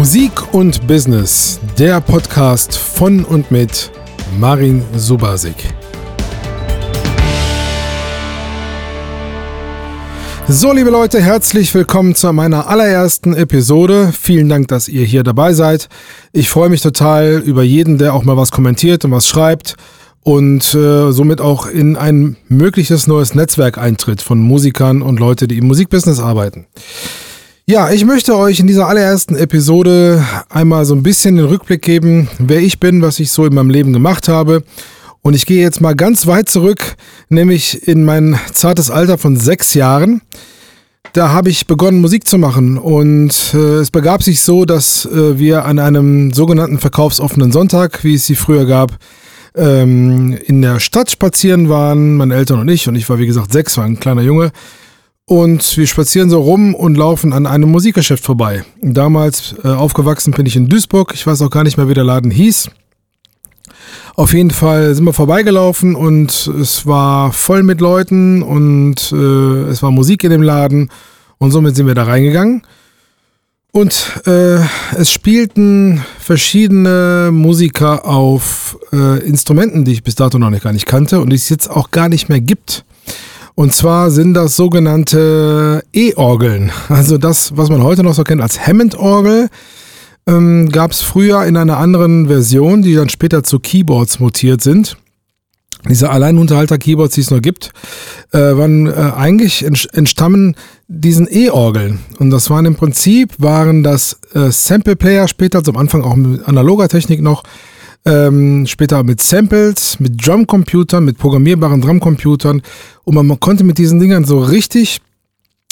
Musik und Business, der Podcast von und mit Marin Subasik. So, liebe Leute, herzlich willkommen zu meiner allerersten Episode. Vielen Dank, dass ihr hier dabei seid. Ich freue mich total über jeden, der auch mal was kommentiert und was schreibt und äh, somit auch in ein mögliches neues Netzwerk eintritt von Musikern und Leute, die im Musikbusiness arbeiten. Ja, ich möchte euch in dieser allerersten Episode einmal so ein bisschen den Rückblick geben, wer ich bin, was ich so in meinem Leben gemacht habe. Und ich gehe jetzt mal ganz weit zurück, nämlich in mein zartes Alter von sechs Jahren. Da habe ich begonnen, Musik zu machen. Und äh, es begab sich so, dass äh, wir an einem sogenannten verkaufsoffenen Sonntag, wie es sie früher gab, ähm, in der Stadt spazieren waren, meine Eltern und ich. Und ich war, wie gesagt, sechs, war ein kleiner Junge. Und wir spazieren so rum und laufen an einem Musikgeschäft vorbei. Damals äh, aufgewachsen bin ich in Duisburg. Ich weiß auch gar nicht mehr, wie der Laden hieß. Auf jeden Fall sind wir vorbeigelaufen und es war voll mit Leuten und äh, es war Musik in dem Laden und somit sind wir da reingegangen. Und äh, es spielten verschiedene Musiker auf äh, Instrumenten, die ich bis dato noch nicht gar nicht kannte und die es jetzt auch gar nicht mehr gibt. Und zwar sind das sogenannte E-Orgeln. Also das, was man heute noch so kennt als Hammond-Orgel, ähm, gab es früher in einer anderen Version, die dann später zu Keyboards mutiert sind. Diese Alleinunterhalter-Keyboards, die es noch gibt, äh, waren äh, eigentlich entstammen diesen E-Orgeln. Und das waren im Prinzip, waren das äh, Sample-Player, später zum Anfang auch mit analoger Technik noch, ähm, später mit Samples, mit Drumcomputern, mit programmierbaren Drumcomputern und man, man konnte mit diesen Dingern so richtig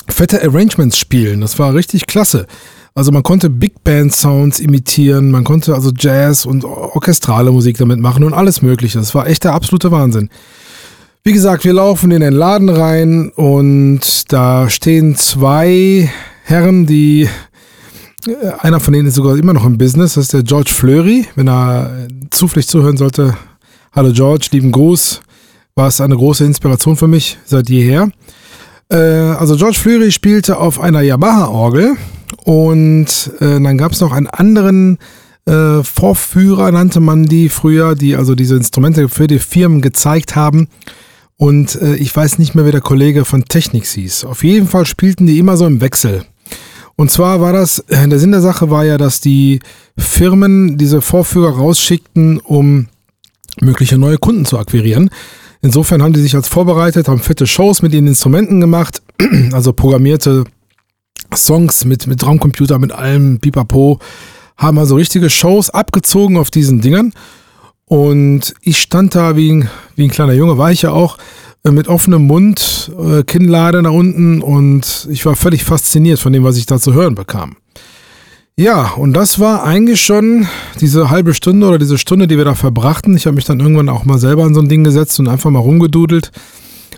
fette Arrangements spielen. Das war richtig klasse. Also man konnte Big Band Sounds imitieren, man konnte also Jazz und orchestrale Musik damit machen und alles mögliche. Das war echt der absolute Wahnsinn. Wie gesagt, wir laufen in den Laden rein und da stehen zwei Herren, die äh, einer von denen ist sogar immer noch im Business, das ist der George Fleury. Wenn er zufällig zuhören sollte, hallo George, lieben Gruß. War es eine große Inspiration für mich seit jeher. Äh, also George Fleury spielte auf einer Yamaha-Orgel und äh, dann gab es noch einen anderen äh, Vorführer, nannte man die früher, die also diese Instrumente für die Firmen gezeigt haben. Und äh, ich weiß nicht mehr, wer der Kollege von Technics hieß. Auf jeden Fall spielten die immer so im Wechsel. Und zwar war das, äh, der Sinn der Sache war ja, dass die Firmen diese Vorführer rausschickten, um mögliche neue Kunden zu akquirieren. Insofern haben die sich als vorbereitet, haben fette Shows mit ihren Instrumenten gemacht, also programmierte Songs mit, mit Raumcomputer, mit allem Pipapo, haben also richtige Shows abgezogen auf diesen Dingern. Und ich stand da wie ein, wie ein kleiner Junge, war ich ja auch, äh, mit offenem Mund, äh, Kinnlade nach unten und ich war völlig fasziniert von dem, was ich da zu hören bekam. Ja, und das war eigentlich schon diese halbe Stunde oder diese Stunde, die wir da verbrachten. Ich habe mich dann irgendwann auch mal selber an so ein Ding gesetzt und einfach mal rumgedudelt.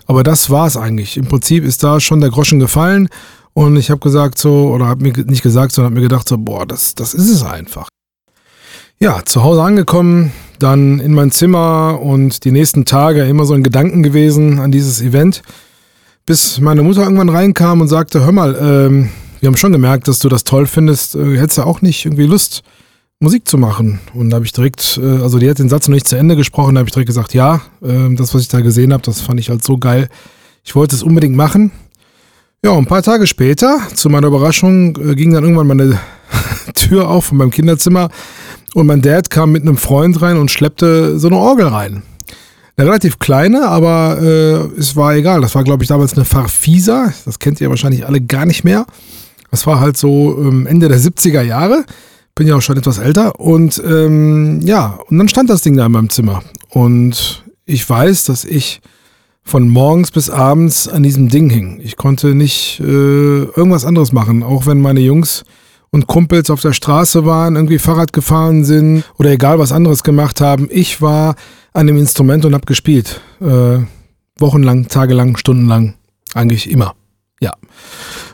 Aber das war es eigentlich. Im Prinzip ist da schon der Groschen gefallen und ich habe gesagt so, oder habe mir nicht gesagt, sondern habe mir gedacht so, boah, das, das ist es einfach. Ja, zu Hause angekommen, dann in mein Zimmer und die nächsten Tage immer so ein Gedanken gewesen an dieses Event, bis meine Mutter irgendwann reinkam und sagte, hör mal, ähm, wir haben schon gemerkt, dass du das toll findest, äh, hättest du auch nicht irgendwie Lust, Musik zu machen? Und da habe ich direkt, äh, also die hat den Satz noch nicht zu Ende gesprochen, da habe ich direkt gesagt, ja, äh, das, was ich da gesehen habe, das fand ich halt so geil. Ich wollte es unbedingt machen. Ja, ein paar Tage später, zu meiner Überraschung, äh, ging dann irgendwann meine Tür auf von meinem Kinderzimmer und mein Dad kam mit einem Freund rein und schleppte so eine Orgel rein. Eine relativ kleine, aber äh, es war egal. Das war, glaube ich, damals eine Farfisa. Das kennt ihr wahrscheinlich alle gar nicht mehr. Das war halt so ähm, Ende der 70er Jahre. Bin ja auch schon etwas älter. Und ähm, ja, und dann stand das Ding da in meinem Zimmer. Und ich weiß, dass ich von morgens bis abends an diesem Ding hing. Ich konnte nicht äh, irgendwas anderes machen, auch wenn meine Jungs und Kumpels auf der Straße waren, irgendwie Fahrrad gefahren sind oder egal was anderes gemacht haben. Ich war an dem Instrument und habe gespielt. Äh, wochenlang, tagelang, stundenlang, eigentlich immer. Ja.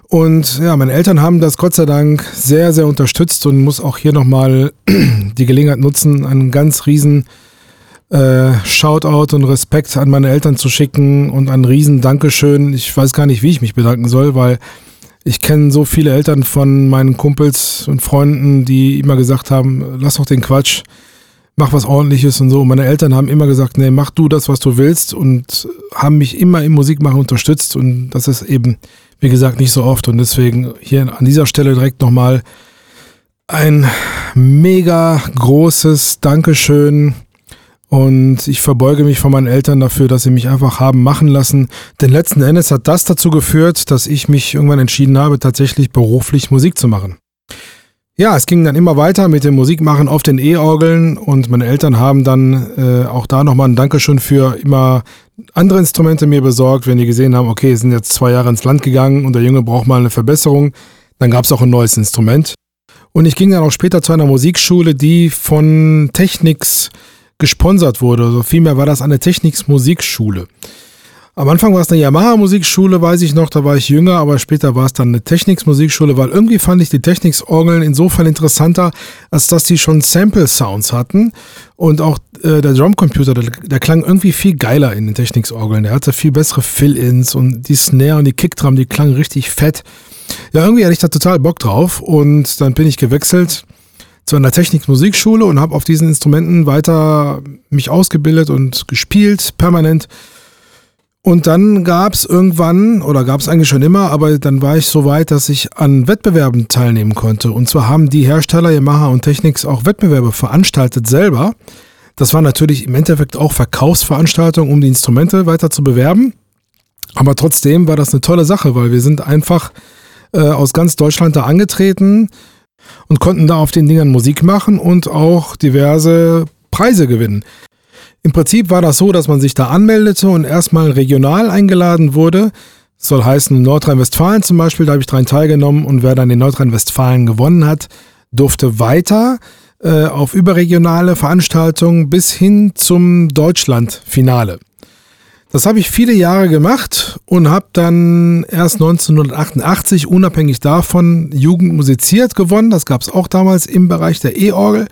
Und ja, meine Eltern haben das Gott sei Dank sehr, sehr unterstützt und muss auch hier nochmal die Gelegenheit nutzen, einen ganz riesen äh, Shoutout und Respekt an meine Eltern zu schicken und ein riesen Dankeschön. Ich weiß gar nicht, wie ich mich bedanken soll, weil Ich kenne so viele Eltern von meinen Kumpels und Freunden, die immer gesagt haben, lass doch den Quatsch, mach was ordentliches und so. Und meine Eltern haben immer gesagt, nee, mach du das, was du willst und haben mich immer im Musikmachen unterstützt und das ist eben, wie gesagt, nicht so oft und deswegen hier an dieser Stelle direkt nochmal ein mega großes Dankeschön und ich verbeuge mich von meinen Eltern dafür, dass sie mich einfach haben machen lassen. Denn letzten Endes hat das dazu geführt, dass ich mich irgendwann entschieden habe, tatsächlich beruflich Musik zu machen. Ja, es ging dann immer weiter mit dem Musikmachen auf den E-Orgeln und meine Eltern haben dann äh, auch da nochmal ein Dankeschön für immer andere Instrumente mir besorgt, wenn die gesehen haben, okay, sind jetzt zwei Jahre ins Land gegangen und der Junge braucht mal eine Verbesserung. Dann gab es auch ein neues Instrument. Und ich ging dann auch später zu einer Musikschule, die von Technics gesponsert wurde. Also vielmehr war das eine Technics Musikschule. Am Anfang war es eine Yamaha-Musikschule, weiß ich noch, da war ich jünger, aber später war es dann eine Technics-Musikschule, weil irgendwie fand ich die Technics-Orgeln insofern interessanter, als dass die schon Sample-Sounds hatten und auch äh, der Drumcomputer, der, der, klang irgendwie viel geiler in den Technics-Orgeln. Der hatte viel bessere Fill-Ins und die Snare und die Kickdrum, die klangen richtig fett. Ja, irgendwie hatte ich da total Bock drauf und dann bin ich gewechselt zu einer Technics-Musikschule und habe auf diesen Instrumenten weiter mich ausgebildet und gespielt, permanent. Und dann gab es irgendwann, oder gab es eigentlich schon immer, aber dann war ich so weit, dass ich an Wettbewerben teilnehmen konnte. Und zwar haben die Hersteller Yamaha und Technics auch Wettbewerbe veranstaltet selber. Das war natürlich im Endeffekt auch Verkaufsveranstaltungen, um die Instrumente weiter zu bewerben. Aber trotzdem war das eine tolle Sache, weil wir sind einfach äh, aus ganz Deutschland da angetreten und konnten da auf den Dingern Musik machen und auch diverse Preise gewinnen. Im Prinzip war das so, dass man sich da anmeldete und erstmal regional eingeladen wurde. Das soll heißen, Nordrhein-Westfalen zum Beispiel, da habe ich dran teilgenommen und wer dann in Nordrhein-Westfalen gewonnen hat, durfte weiter äh, auf überregionale Veranstaltungen bis hin zum Deutschland-Finale. Das habe ich viele Jahre gemacht und habe dann erst 1988 unabhängig davon Jugend musiziert gewonnen. Das gab es auch damals im Bereich der E-Orgel.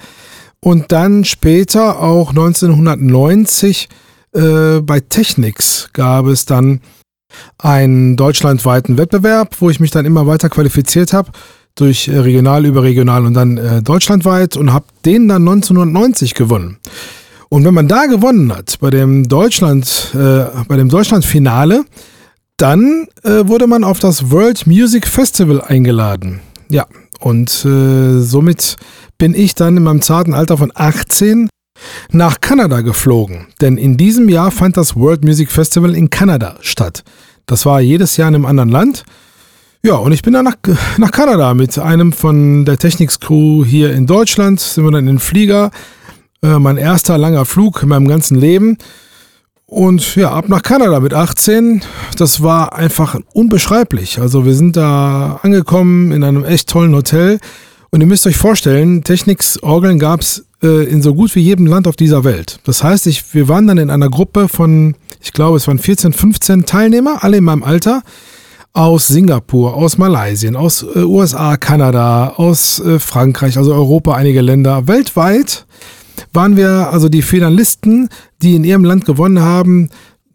Und dann später auch 1990 äh, bei Technics gab es dann einen deutschlandweiten Wettbewerb, wo ich mich dann immer weiter qualifiziert habe durch äh, regional, überregional und dann äh, deutschlandweit und habe den dann 1990 gewonnen. Und wenn man da gewonnen hat bei dem Deutschland, äh, bei dem Deutschlandfinale, dann äh, wurde man auf das World Music Festival eingeladen. Ja, und äh, somit bin ich dann in meinem zarten Alter von 18 nach Kanada geflogen. Denn in diesem Jahr fand das World Music Festival in Kanada statt. Das war jedes Jahr in einem anderen Land. Ja, und ich bin dann nach, nach Kanada mit einem von der Technics Crew hier in Deutschland. Sind wir dann in den Flieger. Äh, mein erster langer Flug in meinem ganzen Leben. Und ja, ab nach Kanada mit 18. Das war einfach unbeschreiblich. Also wir sind da angekommen in einem echt tollen Hotel. Und ihr müsst euch vorstellen, Technics-Orgeln gab es äh, in so gut wie jedem Land auf dieser Welt. Das heißt, ich, wir waren dann in einer Gruppe von, ich glaube, es waren 14, 15 Teilnehmer, alle in meinem Alter, aus Singapur, aus Malaysia, aus äh, USA, Kanada, aus äh, Frankreich, also Europa, einige Länder. Weltweit waren wir, also die Finalisten, die in ihrem Land gewonnen haben,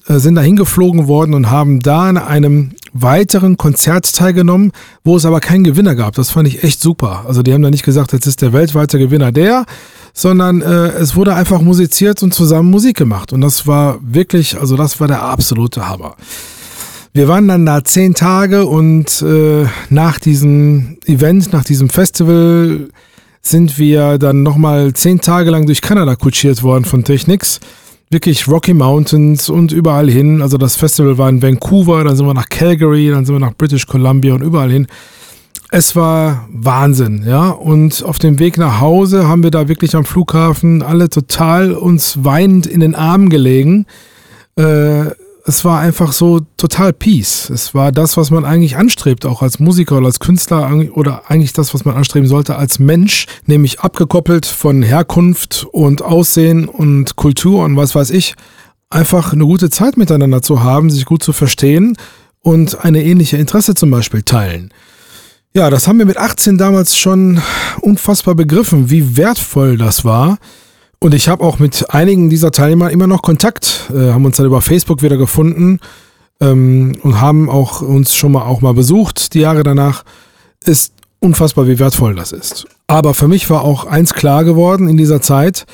äh, sind da hingeflogen worden und haben da an einem weiteren Konzert teilgenommen, wo es aber keinen Gewinner gab. Das fand ich echt super. Also die haben da nicht gesagt, jetzt ist der weltweite Gewinner der, sondern äh, es wurde einfach musiziert und zusammen Musik gemacht. Und das war wirklich, also das war der absolute Hammer. Wir waren dann da zehn Tage und äh, nach diesem Event, nach diesem Festival sind wir dann nochmal zehn Tage lang durch Kanada kutschiert worden von Technics wirklich Rocky Mountains und überall hin. Also das Festival war in Vancouver, dann sind wir nach Calgary, dann sind wir nach British Columbia und überall hin. Es war Wahnsinn, ja. Und auf dem Weg nach Hause haben wir da wirklich am Flughafen alle total uns weinend in den Armen gelegen. Äh, es war einfach so total Peace. Es war das, was man eigentlich anstrebt, auch als Musiker oder als Künstler oder eigentlich das, was man anstreben sollte als Mensch, nämlich abgekoppelt von Herkunft und Aussehen und Kultur und was weiß ich, einfach eine gute Zeit miteinander zu haben, sich gut zu verstehen und eine ähnliche Interesse zum Beispiel teilen. Ja, das haben wir mit 18 damals schon unfassbar begriffen, wie wertvoll das war und ich habe auch mit einigen dieser Teilnehmer immer noch Kontakt, äh, haben uns dann über Facebook wieder gefunden. ähm, und haben auch uns schon mal auch mal besucht die Jahre danach. Ist unfassbar, wie wertvoll das ist. Aber für mich war auch eins klar geworden in dieser Zeit,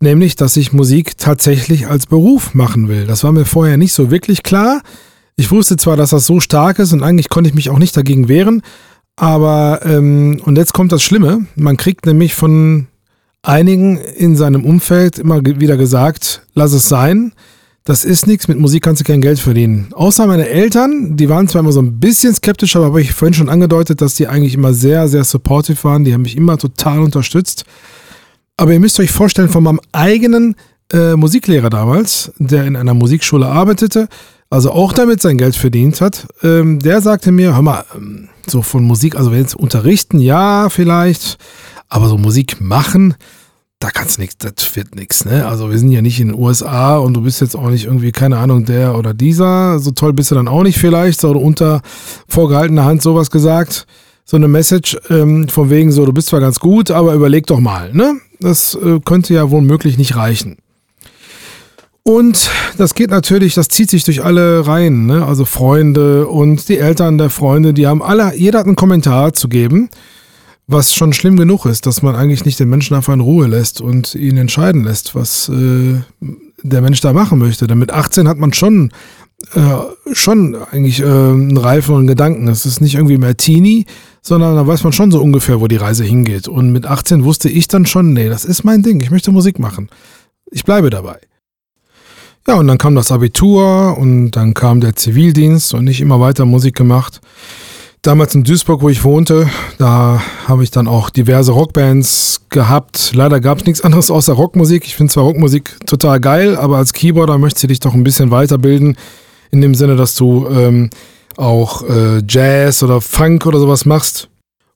nämlich, dass ich Musik tatsächlich als Beruf machen will. Das war mir vorher nicht so wirklich klar. Ich wusste zwar, dass das so stark ist und eigentlich konnte ich mich auch nicht dagegen wehren, aber ähm, und jetzt kommt das Schlimme, man kriegt nämlich von einigen in seinem Umfeld immer wieder gesagt, lass es sein, das ist nichts, mit Musik kannst du kein Geld verdienen. Außer meine Eltern, die waren zwar immer so ein bisschen skeptisch, aber habe ich vorhin schon angedeutet, dass die eigentlich immer sehr, sehr supportive waren. Die haben mich immer total unterstützt. Aber ihr müsst euch vorstellen, von meinem eigenen äh, Musiklehrer damals, der in einer Musikschule arbeitete, also auch damit sein Geld verdient hat, ähm, der sagte mir, hör mal, ähm, so von Musik, also wenn jetzt unterrichten, ja, vielleicht, aber so Musik machen, da kannst du nichts, das wird nichts, ne? Also wir sind ja nicht in den USA und du bist jetzt auch nicht irgendwie, keine Ahnung, der oder dieser. So toll bist du dann auch nicht vielleicht, so unter vorgehaltener Hand sowas gesagt. So eine Message ähm, von wegen so, du bist zwar ganz gut, aber überleg doch mal, ne? Das äh, könnte ja wohl möglich nicht reichen. Und das geht natürlich, das zieht sich durch alle Reihen, ne? Also Freunde und die Eltern der Freunde, die haben alle, jeder hat einen Kommentar zu geben was schon schlimm genug ist, dass man eigentlich nicht den Menschen einfach in Ruhe lässt und ihn entscheiden lässt, was äh, der Mensch da machen möchte. Denn mit 18 hat man schon, äh, schon eigentlich äh, einen reiferen Gedanken. Es ist nicht irgendwie mehr Teenie, sondern da weiß man schon so ungefähr, wo die Reise hingeht. Und mit 18 wusste ich dann schon, nee, das ist mein Ding, ich möchte Musik machen. Ich bleibe dabei. Ja, und dann kam das Abitur und dann kam der Zivildienst und nicht immer weiter Musik gemacht damals in Duisburg, wo ich wohnte, da habe ich dann auch diverse Rockbands gehabt. Leider gab es nichts anderes außer Rockmusik. Ich finde zwar Rockmusik total geil, aber als Keyboarder möchtest du dich doch ein bisschen weiterbilden. In dem Sinne, dass du ähm, auch äh, Jazz oder Funk oder sowas machst.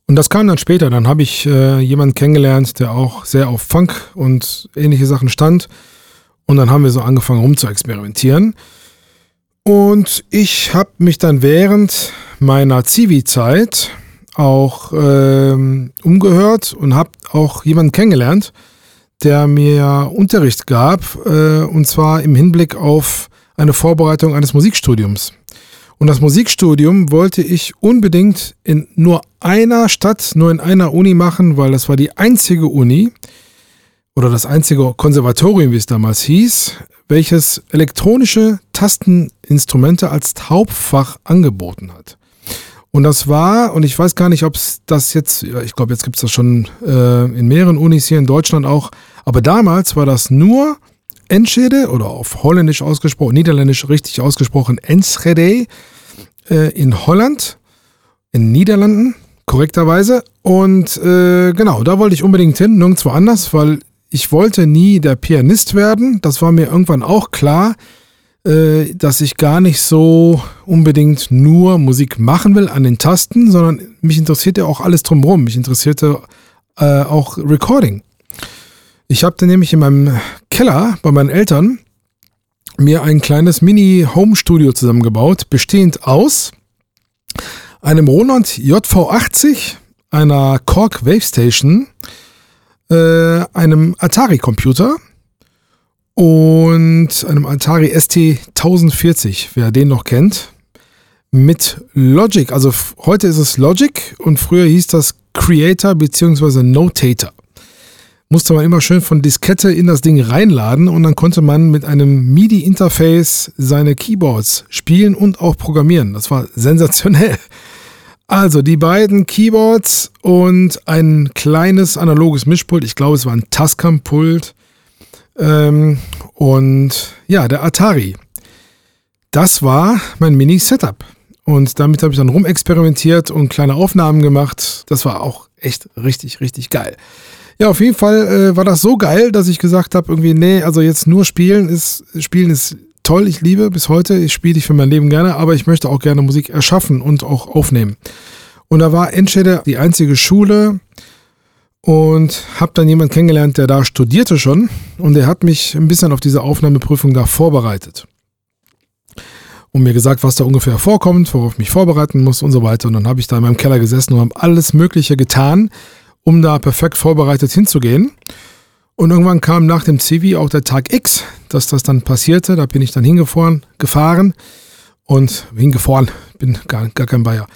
Und das kam dann später. Dann habe ich äh, jemanden kennengelernt, der auch sehr auf Funk und ähnliche Sachen stand. Und dann haben wir so angefangen rum zu experimentieren. Und ich habe mich dann während meiner Zivi-Zeit auch ähm, umgehört und habe auch jemanden kennengelernt, der mir Unterricht gab, äh, und zwar im Hinblick auf eine Vorbereitung eines Musikstudiums. Und das Musikstudium wollte ich unbedingt in nur einer Stadt, nur in einer Uni machen, weil das war die einzige Uni oder das einzige Konservatorium, wie es damals hieß, welches elektronische Tasteninstrumente als Hauptfach angeboten hat. Und das war, und ich weiß gar nicht, ob es das jetzt, ich glaube, jetzt gibt es das schon äh, in mehreren Unis hier in Deutschland auch, aber damals war das nur Enschede oder auf Holländisch ausgesprochen, Niederländisch richtig ausgesprochen, Enschede äh, in Holland, in Niederlanden, korrekterweise. Und äh, genau, da wollte ich unbedingt hin, nirgendwo anders, weil ich wollte nie der Pianist werden. Das war mir irgendwann auch klar. Äh, dass ich gar nicht so unbedingt nur Musik machen will an den Tasten, sondern mich interessierte auch alles drumherum. Mich interessierte äh, auch Recording. Ich habe dann nämlich in meinem Keller bei meinen Eltern mir ein kleines Mini-Home-Studio zusammengebaut, bestehend aus einem Roland JV80, einer Korg Wave Station, äh, einem Atari-Computer, und einem Atari ST 1040, wer den noch kennt, mit Logic. Also heute ist es Logic und früher hieß das Creator bzw. Notator. Musste man immer schön von Diskette in das Ding reinladen und dann konnte man mit einem MIDI-Interface seine Keyboards spielen und auch programmieren. Das war sensationell. Also die beiden Keyboards und ein kleines analoges Mischpult. Ich glaube, es war ein Tascam-Pult ähm, und ja, der Atari. Das war mein Mini-Setup. Und damit habe ich dann rumexperimentiert und kleine Aufnahmen gemacht. Das war auch echt richtig, richtig geil. Ja, auf jeden Fall äh, war das so geil, dass ich gesagt habe, irgendwie, nee, also jetzt nur spielen ist, spielen ist toll, ich liebe bis heute, ich spiele dich für mein Leben gerne, aber ich möchte auch gerne Musik erschaffen und auch aufnehmen. Und da war Enschede die einzige Schule, und habe dann jemanden kennengelernt, der da studierte schon und der hat mich ein bisschen auf diese Aufnahmeprüfung da vorbereitet. Und mir gesagt, was da ungefähr vorkommt, worauf ich mich vorbereiten muss und so weiter. Und dann habe ich da in meinem Keller gesessen und habe alles Mögliche getan, um da perfekt vorbereitet hinzugehen. Und irgendwann kam nach dem Civi auch der Tag X, dass das dann passierte. Da bin ich dann hingefahren, gefahren und hingefahren, bin gar, gar kein Bayer.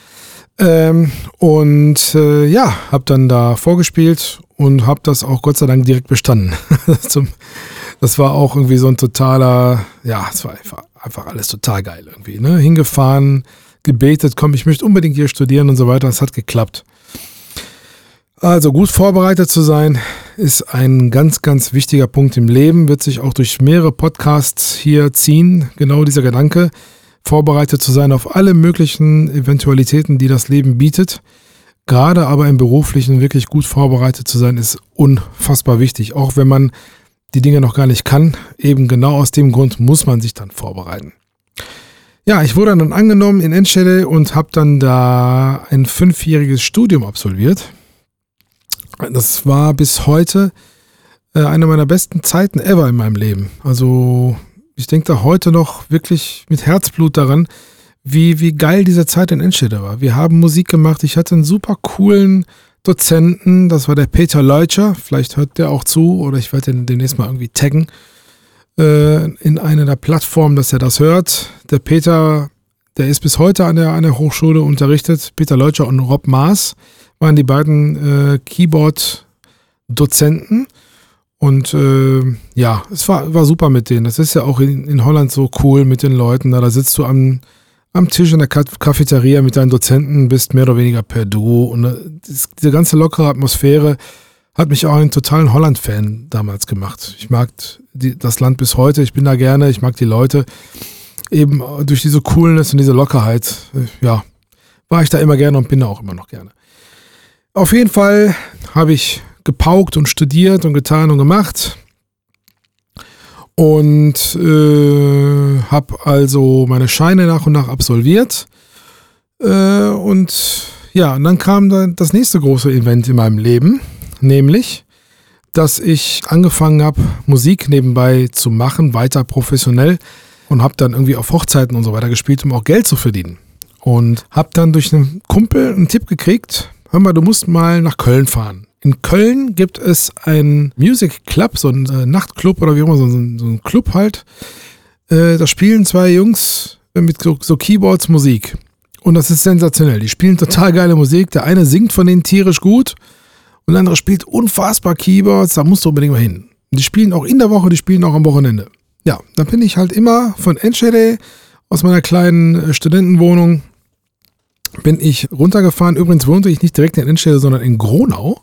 Ähm, und äh, ja, habe dann da vorgespielt und habe das auch Gott sei Dank direkt bestanden. das war auch irgendwie so ein totaler, ja, es war einfach, einfach alles total geil irgendwie. Ne? Hingefahren, gebetet, komm, ich möchte unbedingt hier studieren und so weiter. Es hat geklappt. Also gut vorbereitet zu sein ist ein ganz, ganz wichtiger Punkt im Leben, wird sich auch durch mehrere Podcasts hier ziehen. Genau dieser Gedanke, vorbereitet zu sein auf alle möglichen Eventualitäten, die das Leben bietet. Gerade aber im beruflichen wirklich gut vorbereitet zu sein, ist unfassbar wichtig. Auch wenn man die Dinge noch gar nicht kann, eben genau aus dem Grund muss man sich dann vorbereiten. Ja, ich wurde dann angenommen in Enschede und habe dann da ein fünfjähriges Studium absolviert. Das war bis heute äh, eine meiner besten Zeiten ever in meinem Leben. Also ich denke da heute noch wirklich mit Herzblut daran, wie, wie geil diese Zeit in Enschede war. Wir haben Musik gemacht. Ich hatte einen super coolen Dozenten. Das war der Peter Leutscher. Vielleicht hört der auch zu oder ich werde den demnächst mal irgendwie taggen äh, in einer der Plattformen, dass er das hört. Der Peter, der ist bis heute an der, an der Hochschule unterrichtet. Peter Leutscher und Rob Maas waren die beiden äh, Keyboard-Dozenten. Und äh, ja, es war, war super mit denen. Das ist ja auch in, in Holland so cool mit den Leuten. Da, da sitzt du am, am Tisch in der Cafeteria mit deinen Dozenten, bist mehr oder weniger per Duo. Und äh, diese ganze lockere Atmosphäre hat mich auch einen totalen Holland-Fan damals gemacht. Ich mag die, das Land bis heute, ich bin da gerne, ich mag die Leute. Eben durch diese Coolness und diese Lockerheit, ja, war ich da immer gerne und bin da auch immer noch gerne. Auf jeden Fall habe ich gepaukt und studiert und getan und gemacht und äh, habe also meine Scheine nach und nach absolviert. Äh, und ja, und dann kam dann das nächste große Event in meinem Leben nämlich, dass ich angefangen habe, Musik nebenbei zu machen, weiter professionell und habe dann irgendwie auf Hochzeiten und so weiter gespielt, um auch Geld zu verdienen. Und habe dann durch einen Kumpel einen Tipp gekriegt, hör mal, du musst mal nach Köln fahren. In Köln gibt es einen Music Club, so einen äh, Nachtclub oder wie immer, so, so einen Club halt. Äh, da spielen zwei Jungs mit so, so Keyboards Musik. Und das ist sensationell. Die spielen total geile Musik. Der eine singt von denen tierisch gut und der andere spielt unfassbar Keyboards, da musst du unbedingt mal hin. Die spielen auch in der Woche, die spielen auch am Wochenende. Ja, dann bin ich halt immer von Enschede aus meiner kleinen äh, Studentenwohnung bin ich runtergefahren. Übrigens wohnte ich nicht direkt in Enschede, sondern in Gronau.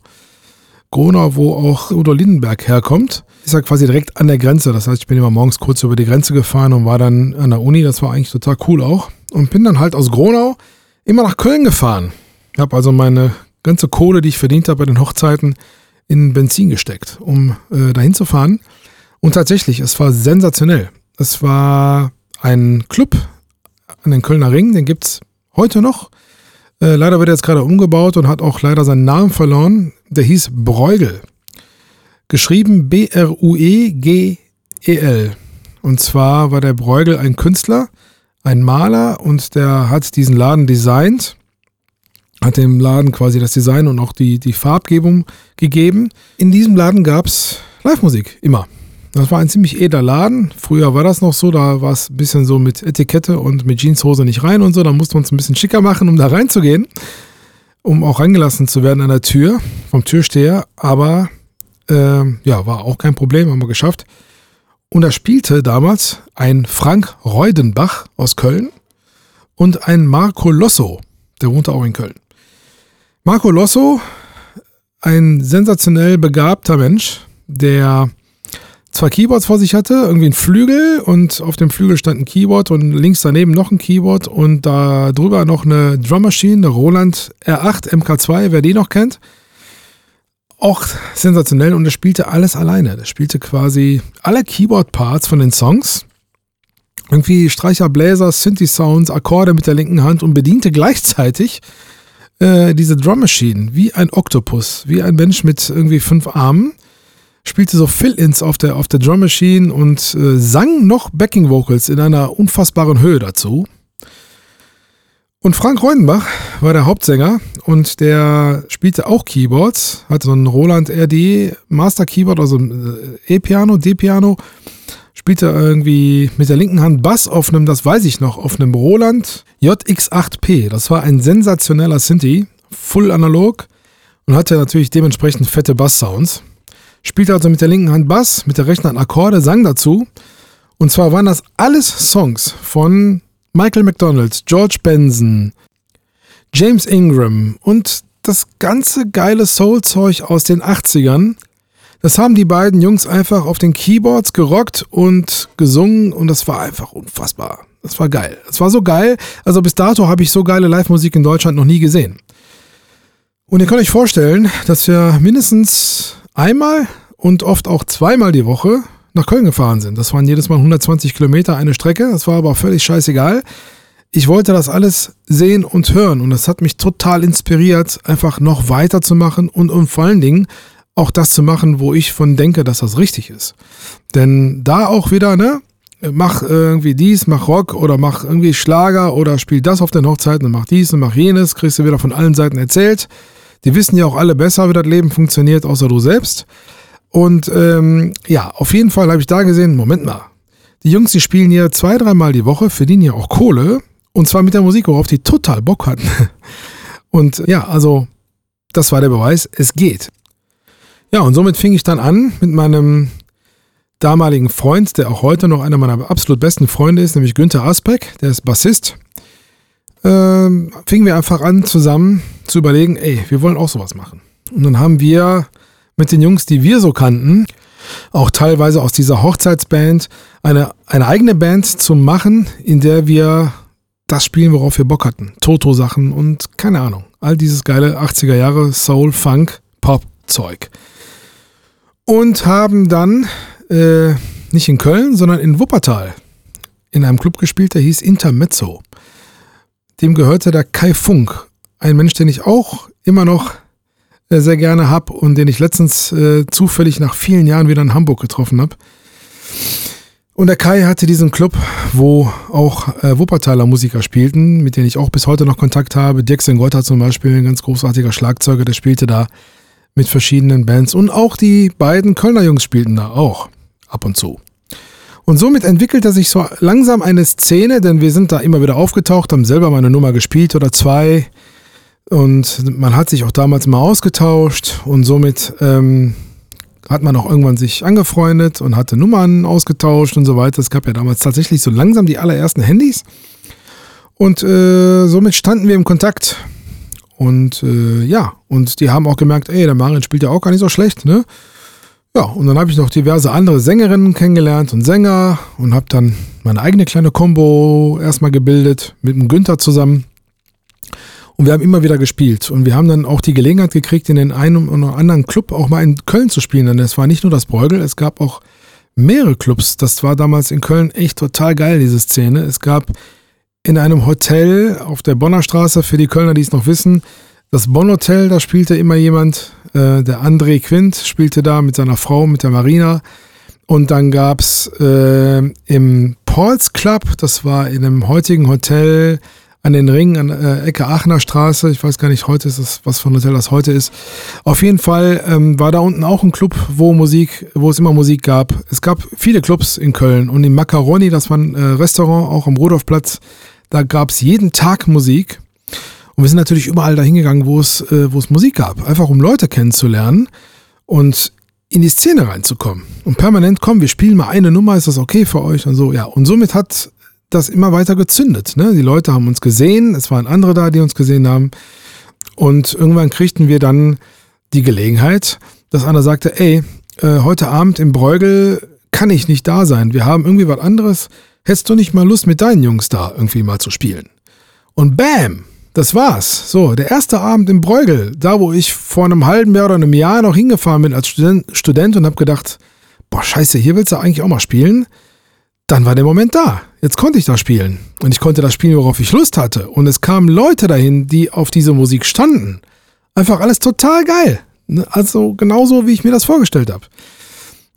Gronau, wo auch Udo Lindenberg herkommt. Ist ja quasi direkt an der Grenze. Das heißt, ich bin immer morgens kurz über die Grenze gefahren und war dann an der Uni. Das war eigentlich total cool auch. Und bin dann halt aus Gronau immer nach Köln gefahren. Ich habe also meine ganze Kohle, die ich verdient habe bei den Hochzeiten, in Benzin gesteckt, um äh, dahin zu fahren. Und tatsächlich, es war sensationell. Es war ein Club an den Kölner Ring, den gibt es heute noch. Äh, leider wird er jetzt gerade umgebaut und hat auch leider seinen Namen verloren. Der hieß Bruegel. Geschrieben B-R-U-E-G-E-L. Und zwar war der Bruegel ein Künstler, ein Maler und der hat diesen Laden designt hat dem Laden quasi das Design und auch die, die Farbgebung gegeben. In diesem Laden gab es Live-Musik, immer. Das war ein ziemlich edler Laden. Früher war das noch so, da war es ein bisschen so mit Etikette und mit Jeanshose nicht rein und so. Da musste man es ein bisschen schicker machen, um da reinzugehen, um auch reingelassen zu werden an der Tür vom Türsteher. Aber äh, ja, war auch kein Problem, haben wir geschafft. Und da spielte damals ein Frank Reudenbach aus Köln und ein Marco Losso, der wohnte auch in Köln. Marco Losso, ein sensationell begabter Mensch, der zwei Keyboards vor sich hatte, irgendwie ein Flügel und auf dem Flügel stand ein Keyboard und links daneben noch ein Keyboard und da drüber noch eine Drum Machine, eine Roland R8 MK2, wer die noch kennt. Auch sensationell und er spielte alles alleine. Er spielte quasi alle Keyboard-Parts von den Songs. Irgendwie Streicher, Bläser, Synthi-Sounds, Akkorde mit der linken Hand und bediente gleichzeitig äh, diese Drum Machine, wie ein Oktopus, wie ein Mensch mit irgendwie fünf Armen, spielte so Fill-Ins auf der, auf der Drum Machine und äh, sang noch Backing Vocals in einer unfassbaren Höhe dazu. Und Frank Reudenbach war der Hauptsänger und der spielte auch Keyboards, hatte so ein Roland RD Master Keyboard, also äh, E-Piano, D-Piano, spielte irgendwie mit der linken Hand Bass auf einem, das weiß ich noch, auf einem Roland JX8P. Das war ein sensationeller Synthi, full analog und hatte natürlich dementsprechend fette Bass-Sounds. Spielte also mit der linken Hand Bass, mit der rechten Hand Akkorde, sang dazu. Und zwar waren das alles Songs von Michael McDonald, George Benson, James Ingram und das ganze geile Soul-Zeug aus den 80ern. Das haben die beiden Jungs einfach auf den Keyboards gerockt und gesungen und das war einfach unfassbar. Das war geil. Das war so geil. Also bis dato habe ich so geile Live-Musik in Deutschland noch nie gesehen. Und ihr könnt euch vorstellen, dass wir mindestens einmal und oft auch zweimal die Woche nach Köln gefahren sind. Das waren jedes Mal 120 Kilometer eine Strecke. Das war aber völlig scheißegal. Ich wollte das alles sehen und hören und das hat mich total inspiriert, einfach noch weiterzumachen und, und vor allen Dingen auch das zu machen, wo ich von denke, dass das richtig ist. Denn da auch wieder, ne, mach irgendwie dies, mach Rock oder mach irgendwie Schlager oder spiel das auf den Hochzeiten und mach dies und mach jenes, kriegst du wieder von allen Seiten erzählt. Die wissen ja auch alle besser, wie das Leben funktioniert, außer du selbst. Und ähm, ja, auf jeden Fall habe ich da gesehen, Moment mal, die Jungs, die spielen hier zwei, dreimal die Woche, verdienen ja auch Kohle. Und zwar mit der Musik, worauf die total Bock hatten. Und ja, also das war der Beweis, es geht. Ja, und somit fing ich dann an mit meinem damaligen Freund, der auch heute noch einer meiner absolut besten Freunde ist, nämlich Günther Aspeck, der ist Bassist. Ähm, fingen wir einfach an, zusammen zu überlegen, ey, wir wollen auch sowas machen. Und dann haben wir mit den Jungs, die wir so kannten, auch teilweise aus dieser Hochzeitsband, eine, eine eigene Band zu machen, in der wir das spielen, worauf wir Bock hatten. Toto-Sachen und keine Ahnung. All dieses geile 80er Jahre Soul, Funk, Pop-Zeug. Und haben dann äh, nicht in Köln, sondern in Wuppertal in einem Club gespielt, der hieß Intermezzo. Dem gehörte der Kai Funk, ein Mensch, den ich auch immer noch äh, sehr gerne habe und den ich letztens äh, zufällig nach vielen Jahren wieder in Hamburg getroffen habe. Und der Kai hatte diesen Club, wo auch äh, Wuppertaler Musiker spielten, mit denen ich auch bis heute noch Kontakt habe. Dirk Sengotta zum Beispiel, ein ganz großartiger Schlagzeuger, der spielte da mit verschiedenen Bands. Und auch die beiden Kölner Jungs spielten da auch ab und zu. Und somit entwickelte sich so langsam eine Szene, denn wir sind da immer wieder aufgetaucht, haben selber mal eine Nummer gespielt oder zwei. Und man hat sich auch damals mal ausgetauscht und somit ähm, hat man auch irgendwann sich angefreundet und hatte Nummern ausgetauscht und so weiter. Es gab ja damals tatsächlich so langsam die allerersten Handys. Und äh, somit standen wir im Kontakt. Und äh, ja, und die haben auch gemerkt, ey, der Marian spielt ja auch gar nicht so schlecht, ne? Ja, und dann habe ich noch diverse andere Sängerinnen kennengelernt und Sänger und habe dann meine eigene kleine Combo erstmal gebildet mit dem Günther zusammen. Und wir haben immer wieder gespielt. Und wir haben dann auch die Gelegenheit gekriegt, in den einen oder anderen Club auch mal in Köln zu spielen. Denn es war nicht nur das Bräugel, es gab auch mehrere Clubs. Das war damals in Köln echt total geil, diese Szene. Es gab in einem Hotel auf der Bonner Straße, für die Kölner, die es noch wissen, das Bonn Hotel, da spielte immer jemand, äh, der André Quint spielte da mit seiner Frau, mit der Marina. Und dann gab's äh, im Pauls Club, das war in einem heutigen Hotel, an den Ring an äh, Ecke Aachener Straße. Ich weiß gar nicht, heute ist es, was für ein Hotel das heute ist. Auf jeden Fall ähm, war da unten auch ein Club, wo Musik, wo es immer Musik gab. Es gab viele Clubs in Köln und im Macaroni, das war ein äh, Restaurant, auch am Rudolfplatz, da gab es jeden Tag Musik. Und wir sind natürlich überall dahin gegangen, wo es, äh, wo es Musik gab, einfach um Leute kennenzulernen und in die Szene reinzukommen. Und permanent, komm, wir spielen mal eine Nummer, ist das okay für euch? Und so, ja. Und somit hat das immer weiter gezündet. Ne? Die Leute haben uns gesehen, es waren andere da, die uns gesehen haben. Und irgendwann kriegten wir dann die Gelegenheit, dass einer sagte, ey, äh, heute Abend im Bräugel kann ich nicht da sein. Wir haben irgendwie was anderes. Hättest du nicht mal Lust, mit deinen Jungs da irgendwie mal zu spielen? Und bam, das war's. So, der erste Abend im Bräugel, da wo ich vor einem halben Jahr oder einem Jahr noch hingefahren bin als Student, Student und habe gedacht, boah, scheiße, hier willst du eigentlich auch mal spielen dann war der Moment da. Jetzt konnte ich da spielen. Und ich konnte das spielen, worauf ich Lust hatte. Und es kamen Leute dahin, die auf diese Musik standen. Einfach alles total geil. Ne? Also genauso, wie ich mir das vorgestellt habe.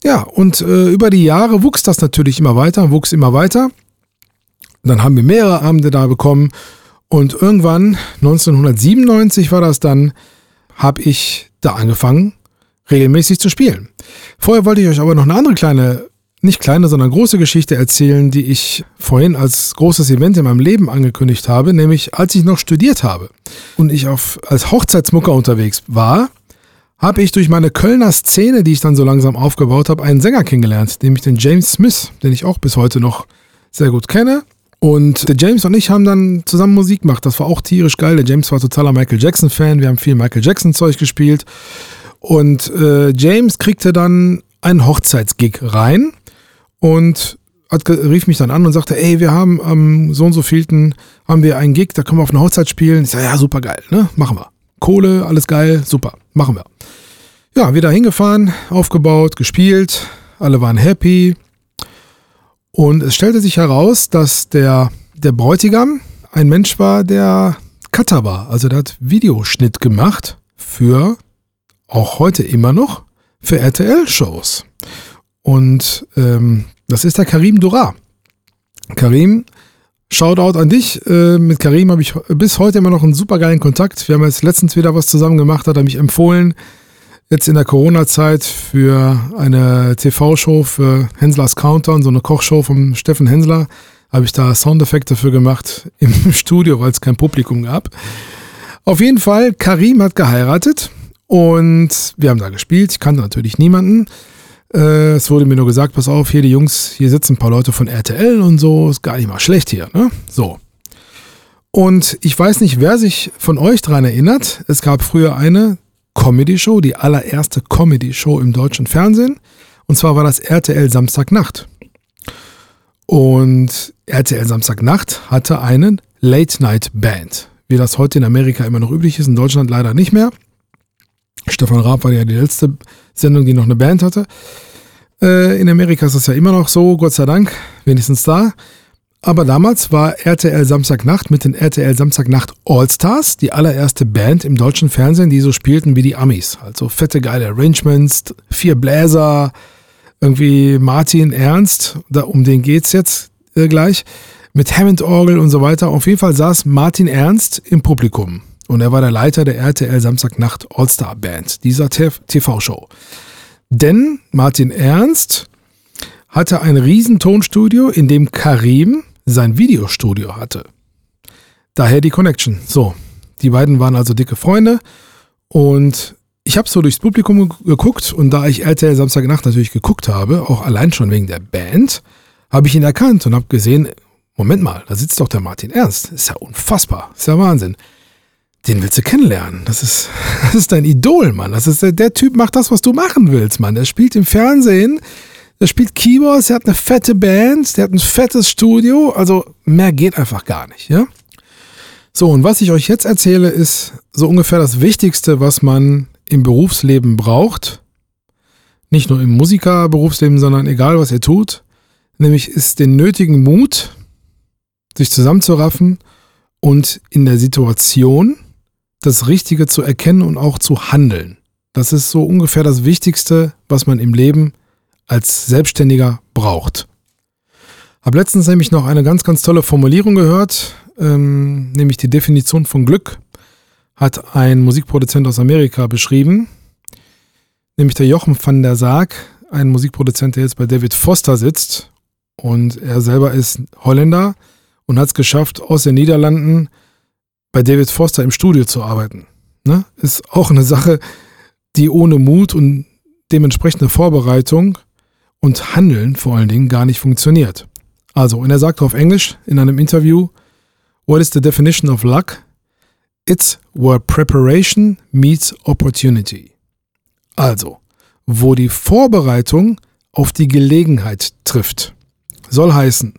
Ja, und äh, über die Jahre wuchs das natürlich immer weiter, wuchs immer weiter. Dann haben wir mehrere Abende da bekommen. Und irgendwann, 1997 war das dann, habe ich da angefangen, regelmäßig zu spielen. Vorher wollte ich euch aber noch eine andere kleine nicht kleine, sondern große Geschichte erzählen, die ich vorhin als großes Event in meinem Leben angekündigt habe, nämlich als ich noch studiert habe und ich auf, als Hochzeitsmucker unterwegs war, habe ich durch meine Kölner Szene, die ich dann so langsam aufgebaut habe, einen Sänger kennengelernt, nämlich den James Smith, den ich auch bis heute noch sehr gut kenne. Und der James und ich haben dann zusammen Musik gemacht. Das war auch tierisch geil. Der James war totaler Michael Jackson-Fan. Wir haben viel Michael Jackson-Zeug gespielt. Und äh, James kriegte dann einen Hochzeitsgig rein und hat, rief mich dann an und sagte, ey, wir haben am so und so vielten haben wir einen Gig, da können wir auf eine Hochzeit spielen. Ich sage, ja, super geil, ne? Machen wir. Kohle, alles geil, super, machen wir. Ja, wieder hingefahren, aufgebaut, gespielt, alle waren happy. Und es stellte sich heraus, dass der, der Bräutigam ein Mensch war, der Cutter war. Also der hat Videoschnitt gemacht für, auch heute immer noch, für RTL-Shows. Und ähm, das ist der Karim Dura. Karim, Shoutout an dich. Äh, mit Karim habe ich bis heute immer noch einen super geilen Kontakt. Wir haben jetzt letztens wieder was zusammen gemacht, hat er mich empfohlen, jetzt in der Corona-Zeit für eine TV-Show für Henslers Countdown, so eine Kochshow von Steffen Hensler, habe ich da Soundeffekte für gemacht im Studio, weil es kein Publikum gab. Auf jeden Fall, Karim hat geheiratet und wir haben da gespielt. Ich kannte natürlich niemanden. Äh, es wurde mir nur gesagt, pass auf, hier die Jungs, hier sitzen ein paar Leute von RTL und so, ist gar nicht mal schlecht hier, ne? So. Und ich weiß nicht, wer sich von euch daran erinnert. Es gab früher eine Comedy-Show, die allererste Comedy-Show im deutschen Fernsehen. Und zwar war das RTL Samstagnacht. Und RTL Samstagnacht hatte eine Late-Night-Band, wie das heute in Amerika immer noch üblich ist, in Deutschland leider nicht mehr. Stefan Raab war ja die letzte Sendung, die noch eine Band hatte. Äh, in Amerika ist das ja immer noch so, Gott sei Dank, wenigstens da. Aber damals war RTL Samstagnacht mit den RTL Samstagnacht All-Stars die allererste Band im deutschen Fernsehen, die so spielten wie die Amis. Also fette, geile Arrangements, vier Bläser, irgendwie Martin Ernst, da, um den geht's jetzt äh, gleich, mit Hammond-Orgel und so weiter. Auf jeden Fall saß Martin Ernst im Publikum. Und er war der Leiter der RTL Samstagnacht All-Star Band, dieser TV-Show. Denn Martin Ernst hatte ein Riesentonstudio, in dem Karim sein Videostudio hatte. Daher die Connection. So, die beiden waren also dicke Freunde und ich habe so durchs Publikum geguckt und da ich RTL Samstagnacht natürlich geguckt habe, auch allein schon wegen der Band, habe ich ihn erkannt und habe gesehen, Moment mal, da sitzt doch der Martin Ernst. Ist ja unfassbar, ist ja Wahnsinn. Den willst du kennenlernen. Das ist, das ist dein Idol, Mann. Das ist der, der Typ macht das, was du machen willst, Mann. Der spielt im Fernsehen, der spielt Keyboards, der hat eine fette Band, der hat ein fettes Studio, also mehr geht einfach gar nicht, ja? So, und was ich euch jetzt erzähle, ist so ungefähr das Wichtigste, was man im Berufsleben braucht. Nicht nur im Musikerberufsleben, sondern egal, was ihr tut. Nämlich ist den nötigen Mut, sich zusammenzuraffen und in der Situation das Richtige zu erkennen und auch zu handeln. Das ist so ungefähr das Wichtigste, was man im Leben als Selbstständiger braucht. Hab letztens nämlich noch eine ganz, ganz tolle Formulierung gehört, ähm, nämlich die Definition von Glück hat ein Musikproduzent aus Amerika beschrieben, nämlich der Jochen van der Sarg, ein Musikproduzent, der jetzt bei David Foster sitzt und er selber ist Holländer und hat es geschafft, aus den Niederlanden bei David Foster im Studio zu arbeiten. Ne? Ist auch eine Sache, die ohne Mut und dementsprechende Vorbereitung und Handeln vor allen Dingen gar nicht funktioniert. Also, und er sagte auf Englisch in einem Interview, What is the definition of luck? It's where preparation meets opportunity. Also, wo die Vorbereitung auf die Gelegenheit trifft. Soll heißen,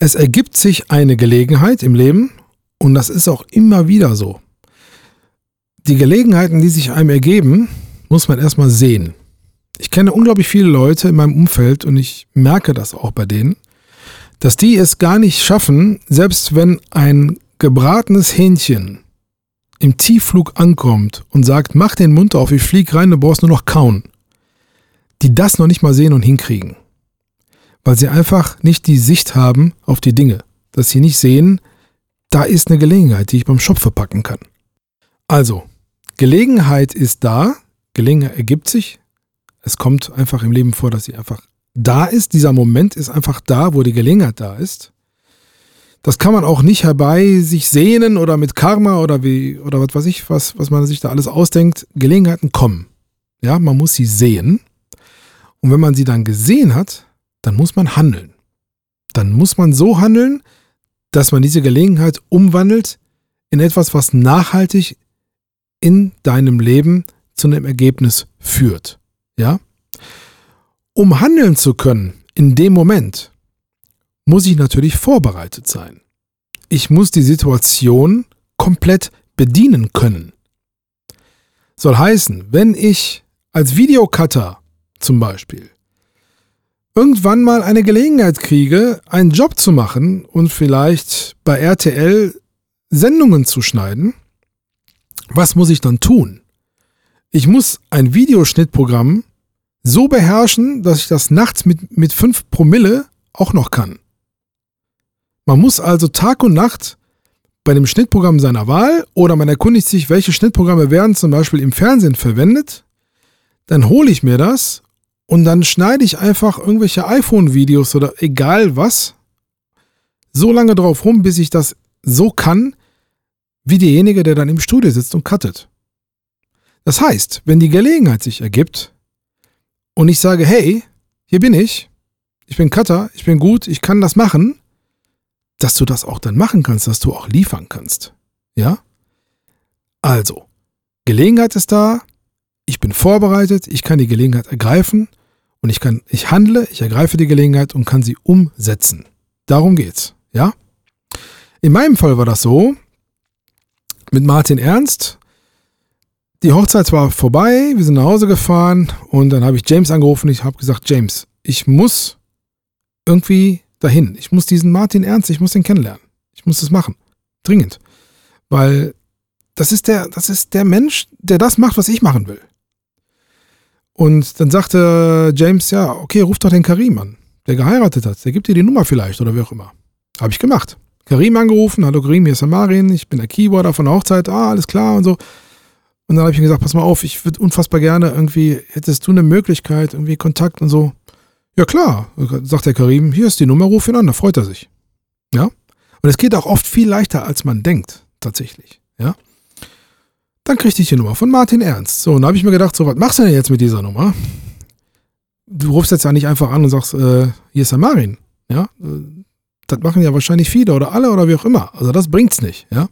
es ergibt sich eine Gelegenheit im Leben und das ist auch immer wieder so. Die Gelegenheiten, die sich einem ergeben, muss man erstmal sehen. Ich kenne unglaublich viele Leute in meinem Umfeld und ich merke das auch bei denen, dass die es gar nicht schaffen, selbst wenn ein gebratenes Hähnchen im Tiefflug ankommt und sagt, mach den Mund auf, ich flieg rein, du brauchst nur noch kauen. Die das noch nicht mal sehen und hinkriegen. Weil sie einfach nicht die Sicht haben auf die Dinge. Dass sie nicht sehen, da ist eine Gelegenheit, die ich beim Shop verpacken kann. Also, Gelegenheit ist da, Gelegenheit ergibt sich, es kommt einfach im Leben vor, dass sie einfach da ist, dieser Moment ist einfach da, wo die Gelegenheit da ist. Das kann man auch nicht herbei sich sehnen oder mit Karma oder wie, oder was weiß ich, was, was man sich da alles ausdenkt. Gelegenheiten kommen. Ja, man muss sie sehen. Und wenn man sie dann gesehen hat, dann muss man handeln. Dann muss man so handeln, dass man diese Gelegenheit umwandelt in etwas, was nachhaltig in deinem Leben zu einem Ergebnis führt. Ja? Um handeln zu können in dem Moment, muss ich natürlich vorbereitet sein. Ich muss die Situation komplett bedienen können. Soll heißen, wenn ich als Videocutter zum Beispiel irgendwann mal eine Gelegenheit kriege, einen Job zu machen und vielleicht bei RTL Sendungen zu schneiden, was muss ich dann tun? Ich muss ein Videoschnittprogramm so beherrschen, dass ich das nachts mit, mit 5 Promille auch noch kann. Man muss also Tag und Nacht bei dem Schnittprogramm seiner Wahl oder man erkundigt sich, welche Schnittprogramme werden zum Beispiel im Fernsehen verwendet. Dann hole ich mir das und dann schneide ich einfach irgendwelche iPhone-Videos oder egal was so lange drauf rum, bis ich das so kann, wie derjenige, der dann im Studio sitzt und cuttet. Das heißt, wenn die Gelegenheit sich ergibt und ich sage, hey, hier bin ich, ich bin Cutter, ich bin gut, ich kann das machen, dass du das auch dann machen kannst, dass du auch liefern kannst. Ja? Also, Gelegenheit ist da, ich bin vorbereitet, ich kann die Gelegenheit ergreifen und ich kann, ich handle, ich ergreife die Gelegenheit und kann sie umsetzen. Darum geht's, ja? In meinem Fall war das so, mit Martin Ernst, die Hochzeit war vorbei, wir sind nach Hause gefahren und dann habe ich James angerufen. Ich habe gesagt, James, ich muss irgendwie dahin. Ich muss diesen Martin Ernst, ich muss den kennenlernen. Ich muss das machen. Dringend. Weil das ist der, das ist der Mensch, der das macht, was ich machen will. Und dann sagte James, ja, okay, ruf doch den Karim an, der geheiratet hat. Der gibt dir die Nummer vielleicht oder wie auch immer. Habe ich gemacht. Karim angerufen, hallo Karim, hier ist Amarin, ich bin der Keyboarder von der Hochzeit, ah, alles klar und so. Und dann habe ich ihm gesagt, pass mal auf, ich würde unfassbar gerne irgendwie, hättest du eine Möglichkeit, irgendwie Kontakt und so. Ja klar, sagt der Karim, hier ist die Nummer, ruf ihn an, da freut er sich. Ja? Und es geht auch oft viel leichter, als man denkt, tatsächlich. Ja? Dann kriegte ich die Nummer von Martin Ernst. So, und da habe ich mir gedacht, so, was machst du denn jetzt mit dieser Nummer? Du rufst jetzt ja nicht einfach an und sagst, äh, hier ist der Marin. Ja? Das machen ja wahrscheinlich viele oder alle oder wie auch immer. Also das bringt's nicht, ja?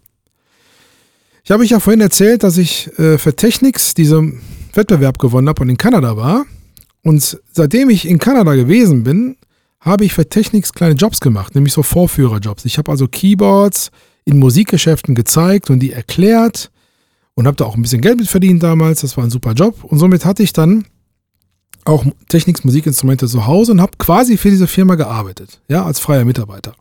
Ich habe euch ja vorhin erzählt, dass ich äh, für Technics diesen Wettbewerb gewonnen habe und in Kanada war. Und seitdem ich in Kanada gewesen bin, habe ich für Technics kleine Jobs gemacht, nämlich so Vorführerjobs. Ich habe also Keyboards in Musikgeschäften gezeigt und die erklärt und habe da auch ein bisschen Geld mit verdient damals. Das war ein super Job. Und somit hatte ich dann auch Technics Musikinstrumente zu Hause und habe quasi für diese Firma gearbeitet, ja, als freier Mitarbeiter.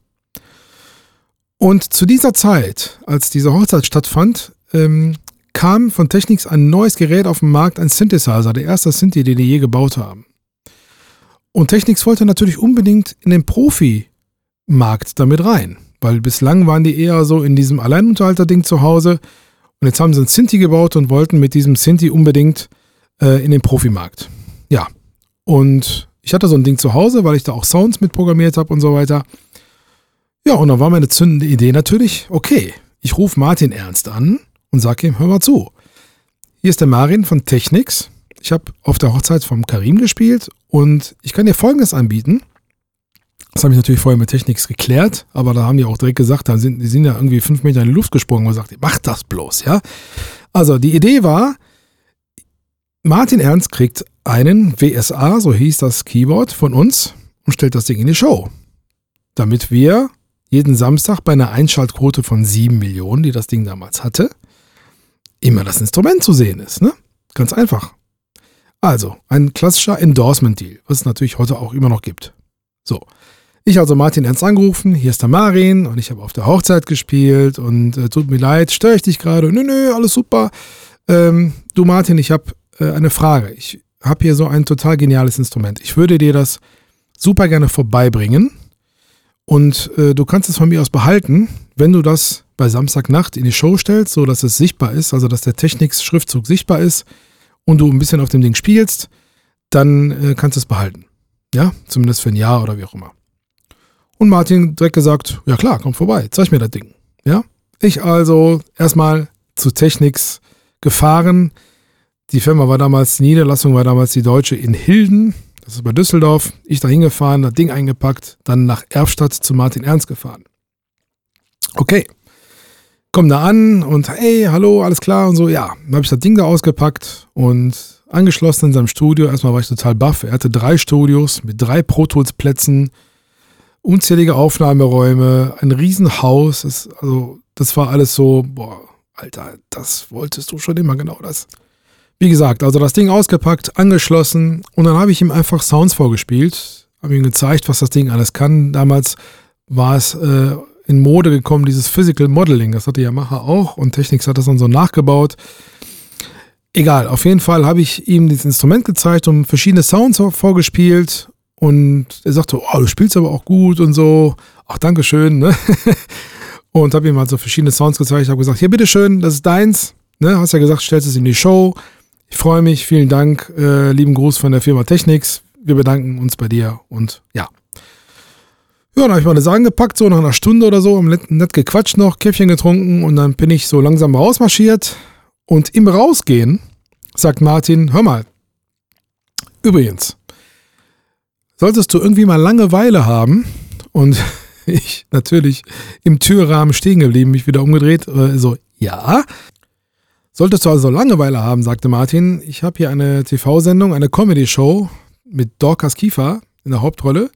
Und zu dieser Zeit, als diese Hochzeit stattfand, ähm, kam von Technics ein neues Gerät auf den Markt, ein Synthesizer, der erste Synthi, den die je gebaut haben. Und Technics wollte natürlich unbedingt in den Profi-Markt damit rein, weil bislang waren die eher so in diesem Alleinunterhalter-Ding zu Hause. Und jetzt haben sie ein Synthi gebaut und wollten mit diesem Synthi unbedingt äh, in den Profimarkt. Ja, und ich hatte so ein Ding zu Hause, weil ich da auch Sounds mitprogrammiert habe und so weiter. Ja, und dann war meine zündende Idee natürlich, okay, ich rufe Martin Ernst an und sage ihm, hör mal zu. Hier ist der Marin von Technics. Ich habe auf der Hochzeit vom Karim gespielt und ich kann dir Folgendes anbieten. Das habe ich natürlich vorher mit Technics geklärt, aber da haben die auch direkt gesagt, da sind, die sind ja irgendwie fünf Meter in die Luft gesprungen und gesagt, mach das bloß, ja. Also die Idee war, Martin Ernst kriegt einen WSA, so hieß das Keyboard von uns und stellt das Ding in die Show. Damit wir jeden Samstag bei einer Einschaltquote von 7 Millionen, die das Ding damals hatte, immer das Instrument zu sehen ist. Ne? Ganz einfach. Also, ein klassischer Endorsement-Deal, was es natürlich heute auch immer noch gibt. So. Ich also Martin Ernst angerufen, hier ist der Marin und ich habe auf der Hochzeit gespielt und äh, tut mir leid, störe ich dich gerade? Nö, nö, alles super. Ähm, du Martin, ich habe äh, eine Frage. Ich habe hier so ein total geniales Instrument. Ich würde dir das super gerne vorbeibringen und äh, du kannst es von mir aus behalten, wenn du das bei Samstagnacht in die Show stellst, so dass es sichtbar ist, also dass der Technics-Schriftzug sichtbar ist und du ein bisschen auf dem Ding spielst, dann äh, kannst du es behalten. Ja, zumindest für ein Jahr oder wie auch immer. Und Martin direkt gesagt, ja klar, komm vorbei, zeig mir das Ding. Ja, ich also erstmal zu Technics gefahren. Die Firma war damals, die Niederlassung war damals die Deutsche in Hilden, das ist bei Düsseldorf. Ich da hingefahren, das Ding eingepackt, dann nach Erfstadt zu Martin Ernst gefahren. Okay, komm da an und hey, hallo, alles klar und so. Ja, dann habe ich das Ding da ausgepackt und angeschlossen in seinem Studio. Erstmal war ich total baff. Er hatte drei Studios mit drei Pro Tools Plätzen, unzählige Aufnahmeräume, ein Riesenhaus. Das, also, das war alles so, boah, Alter, das wolltest du schon immer genau das. Wie gesagt, also das Ding ausgepackt, angeschlossen und dann habe ich ihm einfach Sounds vorgespielt, habe ihm gezeigt, was das Ding alles kann. Damals war es äh, in Mode gekommen, dieses Physical Modeling. Das hatte Yamaha auch und Technics hat das dann so nachgebaut. Egal, auf jeden Fall habe ich ihm dieses Instrument gezeigt und verschiedene Sounds vorgespielt und er sagte, oh, du spielst aber auch gut und so. Ach, Dankeschön. Ne? Und habe ihm halt so verschiedene Sounds gezeigt. Habe gesagt, hier, bitteschön, das ist deins. Ne? Hast ja gesagt, stellst es in die Show. Ich freue mich, vielen Dank. Äh, lieben Gruß von der Firma Technics. Wir bedanken uns bei dir und ja. Ja, dann habe ich meine Sachen gepackt, so nach einer Stunde oder so, nett gequatscht noch, Käffchen getrunken und dann bin ich so langsam rausmarschiert. Und im Rausgehen sagt Martin, hör mal, übrigens, solltest du irgendwie mal Langeweile haben und ich natürlich im Türrahmen stehen geblieben, mich wieder umgedreht, äh, so, ja. Solltest du also Langeweile haben, sagte Martin, ich habe hier eine TV-Sendung, eine Comedy-Show mit Dorcas Kiefer in der Hauptrolle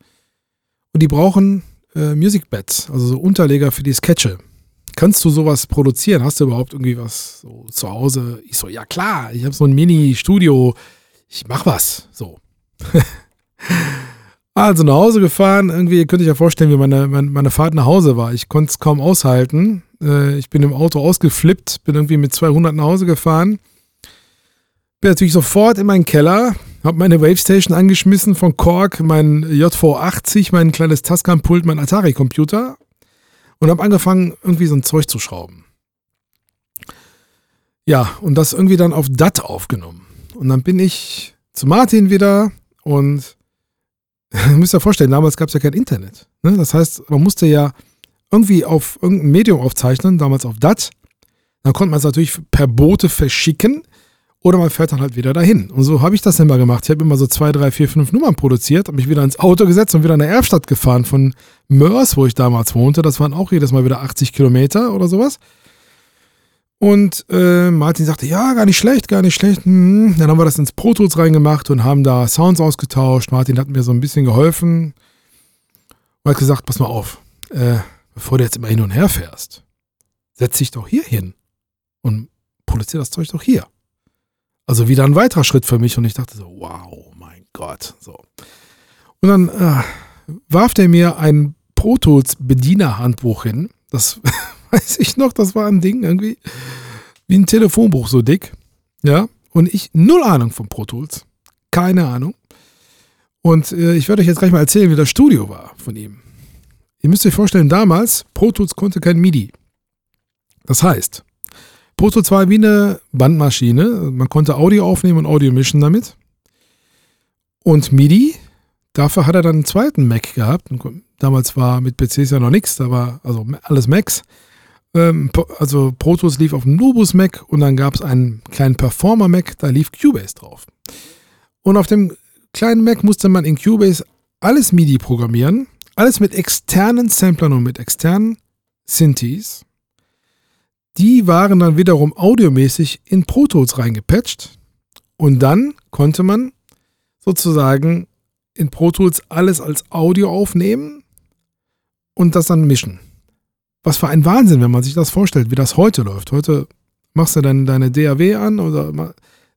und die brauchen äh, Music Beds, also so Unterleger für die Sketche. Kannst du sowas produzieren? Hast du überhaupt irgendwie was so zu Hause? Ich so, ja klar, ich habe so ein Mini-Studio, ich mach was. So. Also nach Hause gefahren, irgendwie könnt ihr euch ja vorstellen, wie meine, meine, meine Fahrt nach Hause war. Ich konnte es kaum aushalten. Äh, ich bin im Auto ausgeflippt, bin irgendwie mit 200 nach Hause gefahren. Bin natürlich sofort in meinen Keller, habe meine Wavestation angeschmissen von Korg, mein JV80, mein kleines Tascam-Pult, mein Atari-Computer und habe angefangen, irgendwie so ein Zeug zu schrauben. Ja, und das irgendwie dann auf DAT aufgenommen. Und dann bin ich zu Martin wieder und ihr müsst ja vorstellen, damals gab es ja kein Internet. Ne? Das heißt, man musste ja irgendwie auf irgendein Medium aufzeichnen, damals auf DAT. Dann konnte man es natürlich per Boote verschicken oder man fährt dann halt wieder dahin. Und so habe ich das immer gemacht. Ich habe immer so zwei, drei, vier, fünf Nummern produziert, habe mich wieder ins Auto gesetzt und wieder in der Erfstadt gefahren von Mörs, wo ich damals wohnte. Das waren auch jedes Mal wieder 80 Kilometer oder sowas. Und äh, Martin sagte, ja, gar nicht schlecht, gar nicht schlecht. Hm. Dann haben wir das ins Pro Tools reingemacht und haben da Sounds ausgetauscht. Martin hat mir so ein bisschen geholfen und hat gesagt, pass mal auf, äh, bevor du jetzt immer hin und her fährst, setz dich doch hier hin und produziere das Zeug doch hier. Also wieder ein weiterer Schritt für mich und ich dachte so, wow, mein Gott. So. Und dann äh, warf der mir ein Pro Tools Bedienerhandbuch hin. Das weiß ich noch, das war ein Ding irgendwie wie ein Telefonbuch so dick. Ja, und ich null Ahnung von Pro Tools. Keine Ahnung. Und äh, ich werde euch jetzt gleich mal erzählen, wie das Studio war von ihm. Ihr müsst euch vorstellen, damals, Pro Tools konnte kein MIDI. Das heißt, Pro Tools war wie eine Bandmaschine. Man konnte Audio aufnehmen und Audio mischen damit. Und MIDI, dafür hat er dann einen zweiten Mac gehabt. Damals war mit PCs ja noch nichts, da war also alles Macs. Ähm, also Pro Tools lief auf dem Nubus Mac und dann gab es einen kleinen Performer Mac, da lief Cubase drauf. Und auf dem kleinen Mac musste man in Cubase alles MIDI programmieren, alles mit externen Samplern und mit externen Synthes. Die waren dann wiederum audiomäßig in Pro Tools reingepatcht und dann konnte man sozusagen in Pro Tools alles als Audio aufnehmen und das dann mischen. Was für ein Wahnsinn, wenn man sich das vorstellt, wie das heute läuft. Heute machst du dann deine DAW an oder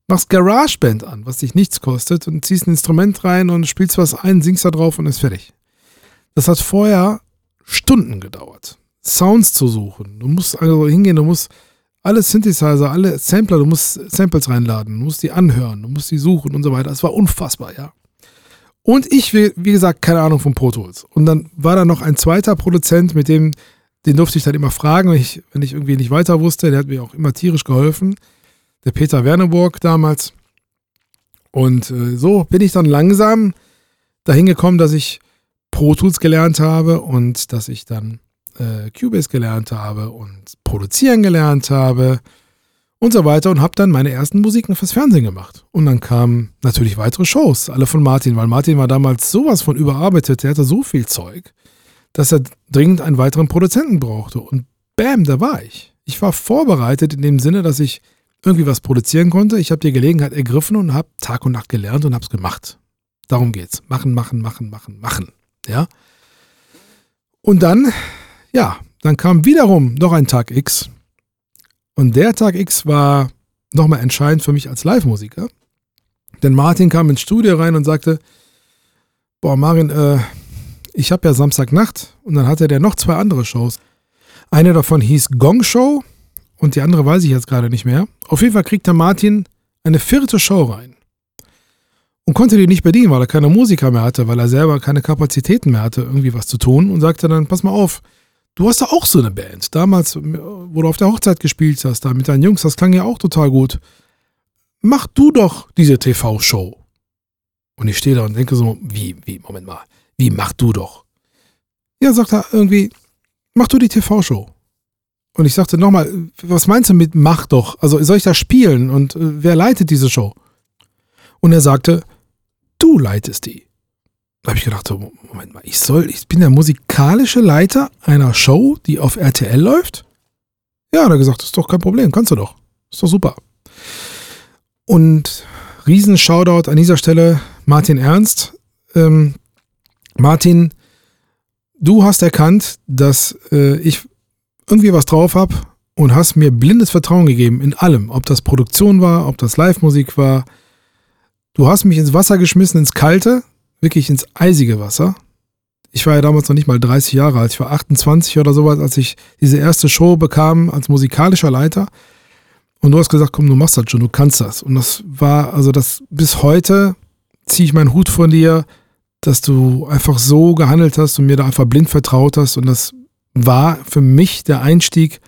machst GarageBand an, was dich nichts kostet und ziehst ein Instrument rein und spielst was ein, singst da drauf und ist fertig. Das hat vorher Stunden gedauert, Sounds zu suchen. Du musst also hingehen, du musst alle Synthesizer, alle Sampler, du musst Samples reinladen, du musst die anhören, du musst die suchen und so weiter. Das war unfassbar, ja. Und ich, wie gesagt, keine Ahnung von Pro Tools. Und dann war da noch ein zweiter Produzent, mit dem den durfte ich dann immer fragen, wenn ich, wenn ich irgendwie nicht weiter wusste. Der hat mir auch immer tierisch geholfen. Der Peter Werneburg damals. Und äh, so bin ich dann langsam dahin gekommen, dass ich Pro Tools gelernt habe und dass ich dann äh, Cubase gelernt habe und produzieren gelernt habe und so weiter und habe dann meine ersten Musiken fürs Fernsehen gemacht. Und dann kamen natürlich weitere Shows, alle von Martin, weil Martin war damals sowas von überarbeitet, er hatte so viel Zeug, dass er dringend einen weiteren Produzenten brauchte. Und bam, da war ich. Ich war vorbereitet in dem Sinne, dass ich irgendwie was produzieren konnte. Ich habe die Gelegenheit ergriffen und habe Tag und Nacht gelernt und habe es gemacht. Darum geht's. Machen, machen, machen, machen, machen. Ja. Und dann, ja, dann kam wiederum noch ein Tag X. Und der Tag X war nochmal entscheidend für mich als Live-Musiker. Denn Martin kam ins Studio rein und sagte, boah, Marin, äh, ich habe ja Samstagnacht und dann hatte der noch zwei andere Shows. Eine davon hieß Gong Show und die andere weiß ich jetzt gerade nicht mehr. Auf jeden Fall kriegte Martin eine vierte Show rein und konnte die nicht bedienen, weil er keine Musiker mehr hatte, weil er selber keine Kapazitäten mehr hatte, irgendwie was zu tun und sagte dann, pass mal auf, du hast da auch so eine Band. Damals, wo du auf der Hochzeit gespielt hast, da mit deinen Jungs, das klang ja auch total gut. Mach du doch diese TV-Show. Und ich stehe da und denke so, wie, wie, Moment mal, wie mach du doch? Ja, sagt er irgendwie, mach du die TV-Show. Und ich sagte nochmal, was meinst du mit mach doch? Also soll ich da spielen und äh, wer leitet diese Show? Und er sagte, du leitest die. Da habe ich gedacht, Moment mal, ich soll, ich bin der musikalische Leiter einer Show, die auf RTL läuft? Ja, hat er gesagt, ist doch kein Problem, kannst du doch. Ist doch super. Und riesen Shoutout an dieser Stelle, Martin Ernst. Ähm, Martin, du hast erkannt, dass äh, ich irgendwie was drauf habe und hast mir blindes Vertrauen gegeben in allem. Ob das Produktion war, ob das Live-Musik war, Du hast mich ins Wasser geschmissen, ins kalte, wirklich ins eisige Wasser. Ich war ja damals noch nicht mal 30 Jahre alt. Ich war 28 oder sowas, als ich diese erste Show bekam als musikalischer Leiter. Und du hast gesagt, komm, du machst das schon, du kannst das. Und das war, also das bis heute ziehe ich meinen Hut von dir, dass du einfach so gehandelt hast und mir da einfach blind vertraut hast. Und das war für mich der Einstieg,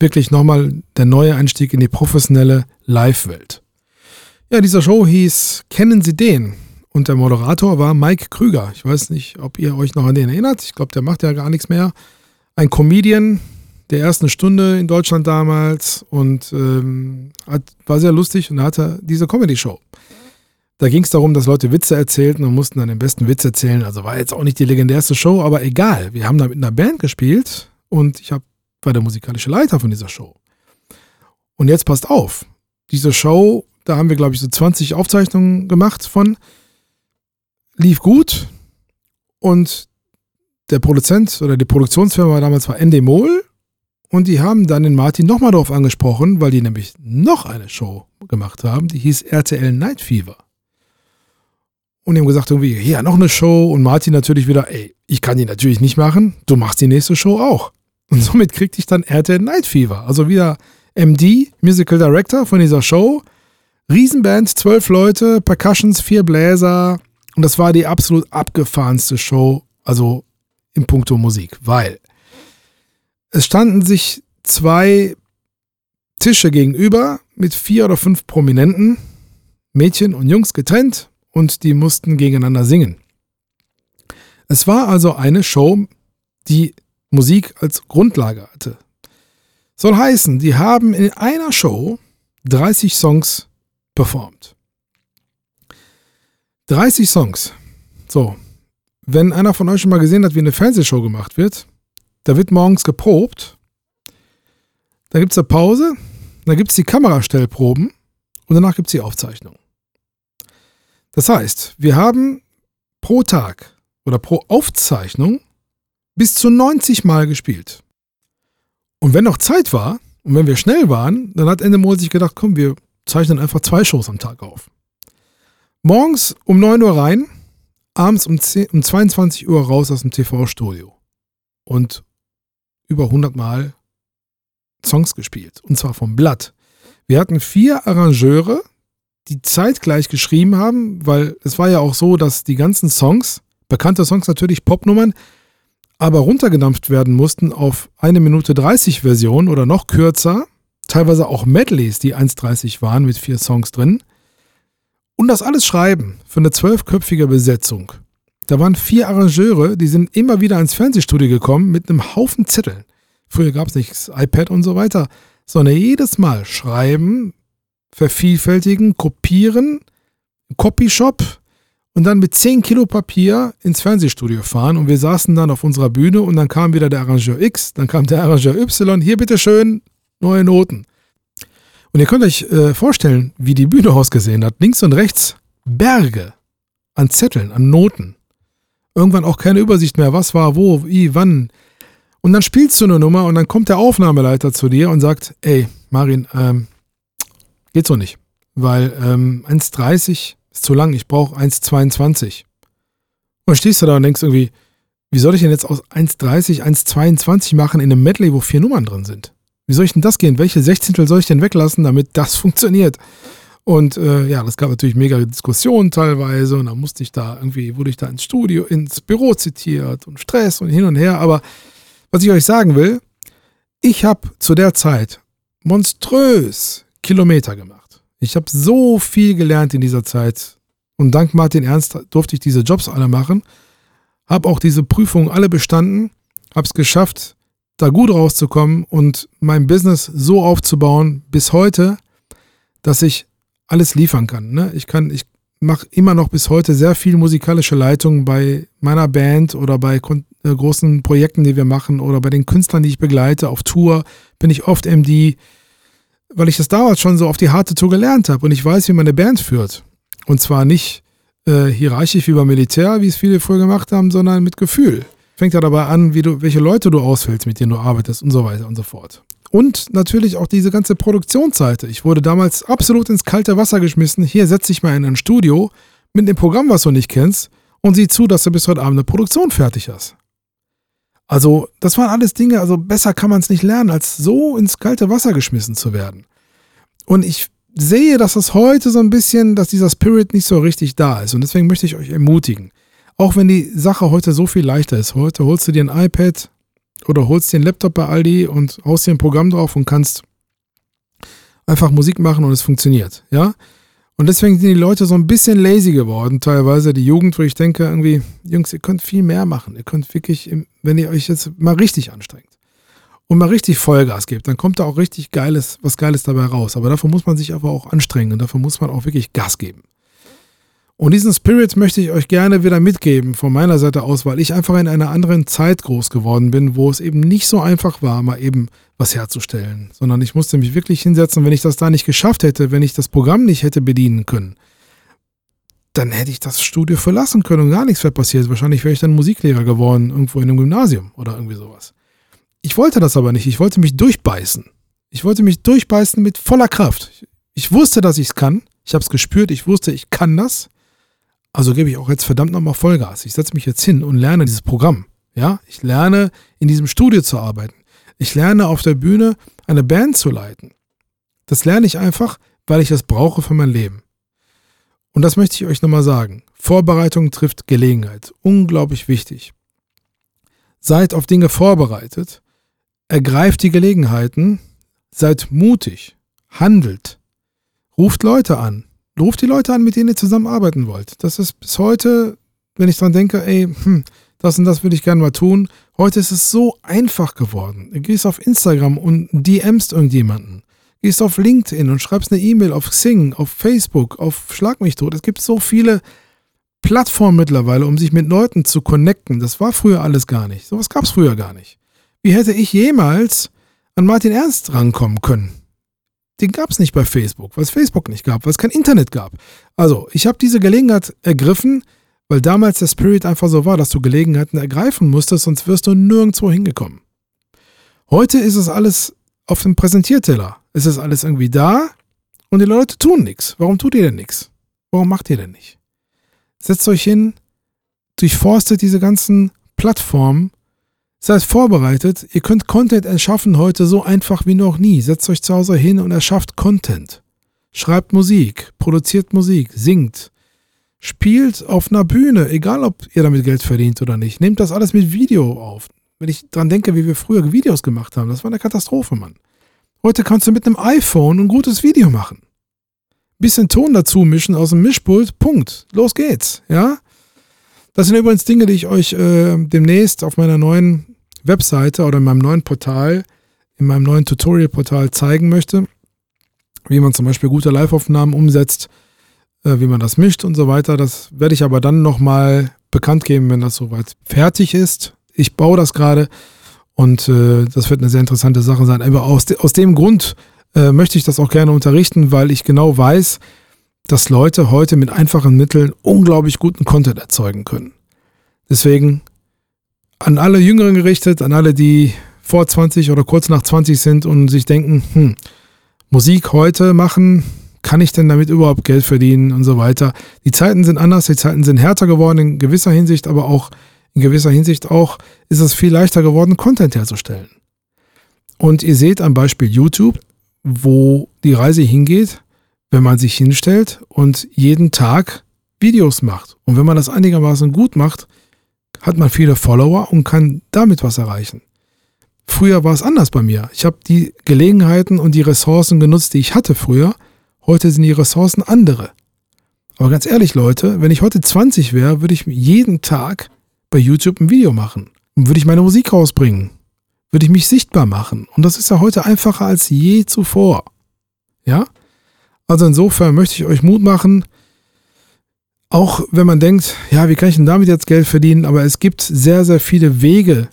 wirklich nochmal der neue Einstieg in die professionelle Live-Welt. Ja, dieser Show hieß Kennen Sie den? Und der Moderator war Mike Krüger. Ich weiß nicht, ob ihr euch noch an den erinnert. Ich glaube, der macht ja gar nichts mehr. Ein Comedian der ersten Stunde in Deutschland damals und ähm, hat, war sehr lustig und hatte diese Comedy-Show. Da ging es darum, dass Leute Witze erzählten und mussten dann den besten Witz erzählen. Also war jetzt auch nicht die legendärste Show, aber egal. Wir haben da mit einer Band gespielt und ich hab, war der musikalische Leiter von dieser Show. Und jetzt passt auf. Diese Show da haben wir, glaube ich, so 20 Aufzeichnungen gemacht von. Lief gut. Und der Produzent oder die Produktionsfirma damals war Endemol. Und die haben dann den Martin nochmal darauf angesprochen, weil die nämlich noch eine Show gemacht haben, die hieß RTL Night Fever. Und haben gesagt, irgendwie, ja, noch eine Show. Und Martin natürlich wieder, ey, ich kann die natürlich nicht machen, du machst die nächste Show auch. Und somit kriegte ich dann RTL Night Fever. Also wieder MD, Musical Director von dieser Show, Riesenband, zwölf Leute, Percussions, vier Bläser. Und das war die absolut abgefahrenste Show, also im Punkto Musik, weil es standen sich zwei Tische gegenüber mit vier oder fünf Prominenten, Mädchen und Jungs getrennt und die mussten gegeneinander singen. Es war also eine Show, die Musik als Grundlage hatte. Soll heißen, die haben in einer Show 30 Songs performt. 30 Songs. So, wenn einer von euch schon mal gesehen hat, wie eine Fernsehshow gemacht wird, da wird morgens geprobt, da gibt es eine Pause, dann gibt es die Kamerastellproben und danach gibt es die Aufzeichnung. Das heißt, wir haben pro Tag oder pro Aufzeichnung bis zu 90 Mal gespielt. Und wenn noch Zeit war und wenn wir schnell waren, dann hat Endemol sich gedacht, komm, wir zeichnen einfach zwei Shows am Tag auf. Morgens um 9 Uhr rein, abends um, 10, um 22 Uhr raus aus dem TV-Studio. Und über 100 Mal Songs gespielt. Und zwar vom Blatt. Wir hatten vier Arrangeure, die zeitgleich geschrieben haben, weil es war ja auch so, dass die ganzen Songs, bekannte Songs natürlich, Popnummern, aber runtergedampft werden mussten auf eine Minute 30 Version oder noch kürzer teilweise auch Medleys, die 1,30 waren mit vier Songs drin. Und das alles schreiben für eine zwölfköpfige Besetzung. Da waren vier Arrangeure, die sind immer wieder ins Fernsehstudio gekommen mit einem Haufen Zetteln. Früher gab es nicht das iPad und so weiter, sondern jedes Mal schreiben, vervielfältigen, kopieren, Copyshop und dann mit 10 Kilo Papier ins Fernsehstudio fahren und wir saßen dann auf unserer Bühne und dann kam wieder der Arrangeur X, dann kam der Arrangeur Y, hier bitteschön, neue Noten. Und ihr könnt euch äh, vorstellen, wie die Bühne ausgesehen hat. Links und rechts Berge an Zetteln, an Noten. Irgendwann auch keine Übersicht mehr, was war, wo, wie, wann. Und dann spielst du eine Nummer und dann kommt der Aufnahmeleiter zu dir und sagt, ey, Marin, ähm, geht so nicht. Weil ähm, 1,30 ist zu lang, ich brauche 1,22. Und dann stehst du da und denkst irgendwie, wie soll ich denn jetzt aus 1,30 1,22 machen in einem Medley, wo vier Nummern drin sind? Wie soll ich denn das gehen? Welche Sechzehntel soll ich denn weglassen, damit das funktioniert? Und äh, ja, das gab natürlich mega Diskussionen teilweise und dann musste ich da irgendwie, wurde ich da ins Studio, ins Büro zitiert und Stress und hin und her. Aber was ich euch sagen will, ich habe zu der Zeit monströs Kilometer gemacht. Ich habe so viel gelernt in dieser Zeit und dank Martin Ernst durfte ich diese Jobs alle machen, habe auch diese Prüfungen alle bestanden, habe es geschafft, da gut rauszukommen und mein Business so aufzubauen bis heute, dass ich alles liefern kann. Ne? Ich kann, ich mache immer noch bis heute sehr viel musikalische Leitung bei meiner Band oder bei äh, großen Projekten, die wir machen oder bei den Künstlern, die ich begleite. Auf Tour bin ich oft MD, weil ich das damals schon so auf die harte Tour gelernt habe und ich weiß, wie man eine Band führt. Und zwar nicht äh, hierarchisch wie beim Militär, wie es viele früher gemacht haben, sondern mit Gefühl. Fängt ja dabei an, wie du, welche Leute du auswählst, mit denen du arbeitest und so weiter und so fort. Und natürlich auch diese ganze Produktionsseite. Ich wurde damals absolut ins kalte Wasser geschmissen. Hier setze ich mal in ein Studio mit dem Programm, was du nicht kennst, und sieh zu, dass du bis heute Abend eine Produktion fertig hast. Also, das waren alles Dinge, also besser kann man es nicht lernen, als so ins kalte Wasser geschmissen zu werden. Und ich sehe, dass das heute so ein bisschen, dass dieser Spirit nicht so richtig da ist. Und deswegen möchte ich euch ermutigen. Auch wenn die Sache heute so viel leichter ist. Heute holst du dir ein iPad oder holst dir einen Laptop bei Aldi und haust dir ein Programm drauf und kannst einfach Musik machen und es funktioniert. Ja? Und deswegen sind die Leute so ein bisschen lazy geworden, teilweise die Jugend, wo ich denke, irgendwie, Jungs, ihr könnt viel mehr machen. Ihr könnt wirklich, wenn ihr euch jetzt mal richtig anstrengt und mal richtig Vollgas gebt, dann kommt da auch richtig Geiles, was Geiles dabei raus. Aber dafür muss man sich aber auch anstrengen und dafür muss man auch wirklich Gas geben. Und diesen Spirit möchte ich euch gerne wieder mitgeben von meiner Seite aus, weil ich einfach in einer anderen Zeit groß geworden bin, wo es eben nicht so einfach war, mal eben was herzustellen, sondern ich musste mich wirklich hinsetzen. Wenn ich das da nicht geschafft hätte, wenn ich das Programm nicht hätte bedienen können, dann hätte ich das Studio verlassen können und gar nichts wäre passiert. Wahrscheinlich wäre ich dann Musiklehrer geworden, irgendwo in einem Gymnasium oder irgendwie sowas. Ich wollte das aber nicht. Ich wollte mich durchbeißen. Ich wollte mich durchbeißen mit voller Kraft. Ich wusste, dass ich es kann. Ich habe es gespürt. Ich wusste, ich kann das. Also gebe ich auch jetzt verdammt nochmal Vollgas. Ich setze mich jetzt hin und lerne dieses Programm. Ja, ich lerne in diesem Studio zu arbeiten. Ich lerne auf der Bühne eine Band zu leiten. Das lerne ich einfach, weil ich das brauche für mein Leben. Und das möchte ich euch nochmal sagen. Vorbereitung trifft Gelegenheit. Unglaublich wichtig. Seid auf Dinge vorbereitet. Ergreift die Gelegenheiten. Seid mutig. Handelt. Ruft Leute an. Ruft die Leute an, mit denen ihr zusammenarbeiten wollt. Das ist bis heute, wenn ich dran denke, ey, hm, das und das würde ich gerne mal tun. Heute ist es so einfach geworden. Du gehst auf Instagram und DMst irgendjemanden. Gehst auf LinkedIn und schreibst eine E-Mail auf Xing, auf Facebook, auf Schlag mich tot. Es gibt so viele Plattformen mittlerweile, um sich mit Leuten zu connecten. Das war früher alles gar nicht. Sowas gab es früher gar nicht. Wie hätte ich jemals an Martin Ernst rankommen können? Den gab es nicht bei Facebook, weil es Facebook nicht gab, weil es kein Internet gab. Also, ich habe diese Gelegenheit ergriffen, weil damals der Spirit einfach so war, dass du Gelegenheiten ergreifen musstest, sonst wirst du nirgendwo hingekommen. Heute ist es alles auf dem Präsentierteller. Es ist alles irgendwie da und die Leute tun nichts. Warum tut ihr denn nichts? Warum macht ihr denn nicht? Setzt euch hin, durchforstet diese ganzen Plattformen Seid vorbereitet, ihr könnt Content erschaffen heute so einfach wie noch nie. Setzt euch zu Hause hin und erschafft Content. Schreibt Musik, produziert Musik, singt, spielt auf einer Bühne, egal ob ihr damit Geld verdient oder nicht. Nehmt das alles mit Video auf. Wenn ich dran denke, wie wir früher Videos gemacht haben, das war eine Katastrophe, Mann. Heute kannst du mit einem iPhone ein gutes Video machen. Bisschen Ton dazu mischen aus dem Mischpult, Punkt. Los geht's, ja? Das sind übrigens Dinge, die ich euch äh, demnächst auf meiner neuen Webseite oder in meinem neuen Portal, in meinem neuen Tutorial-Portal zeigen möchte. Wie man zum Beispiel gute Live-Aufnahmen umsetzt, äh, wie man das mischt und so weiter. Das werde ich aber dann nochmal bekannt geben, wenn das soweit fertig ist. Ich baue das gerade und äh, das wird eine sehr interessante Sache sein. Aber aus, de aus dem Grund äh, möchte ich das auch gerne unterrichten, weil ich genau weiß, dass Leute heute mit einfachen Mitteln unglaublich guten Content erzeugen können. Deswegen an alle Jüngeren gerichtet, an alle, die vor 20 oder kurz nach 20 sind und sich denken, hm, Musik heute machen, kann ich denn damit überhaupt Geld verdienen und so weiter. Die Zeiten sind anders, die Zeiten sind härter geworden in gewisser Hinsicht, aber auch in gewisser Hinsicht auch ist es viel leichter geworden, Content herzustellen. Und ihr seht am Beispiel YouTube, wo die Reise hingeht, wenn man sich hinstellt und jeden Tag Videos macht. Und wenn man das einigermaßen gut macht, hat man viele Follower und kann damit was erreichen. Früher war es anders bei mir. Ich habe die Gelegenheiten und die Ressourcen genutzt, die ich hatte früher. Heute sind die Ressourcen andere. Aber ganz ehrlich, Leute, wenn ich heute 20 wäre, würde ich jeden Tag bei YouTube ein Video machen. Und würde ich meine Musik rausbringen. Würde ich mich sichtbar machen. Und das ist ja heute einfacher als je zuvor. Ja? Also insofern möchte ich euch Mut machen, auch wenn man denkt, ja, wie kann ich denn damit jetzt Geld verdienen? Aber es gibt sehr, sehr viele Wege,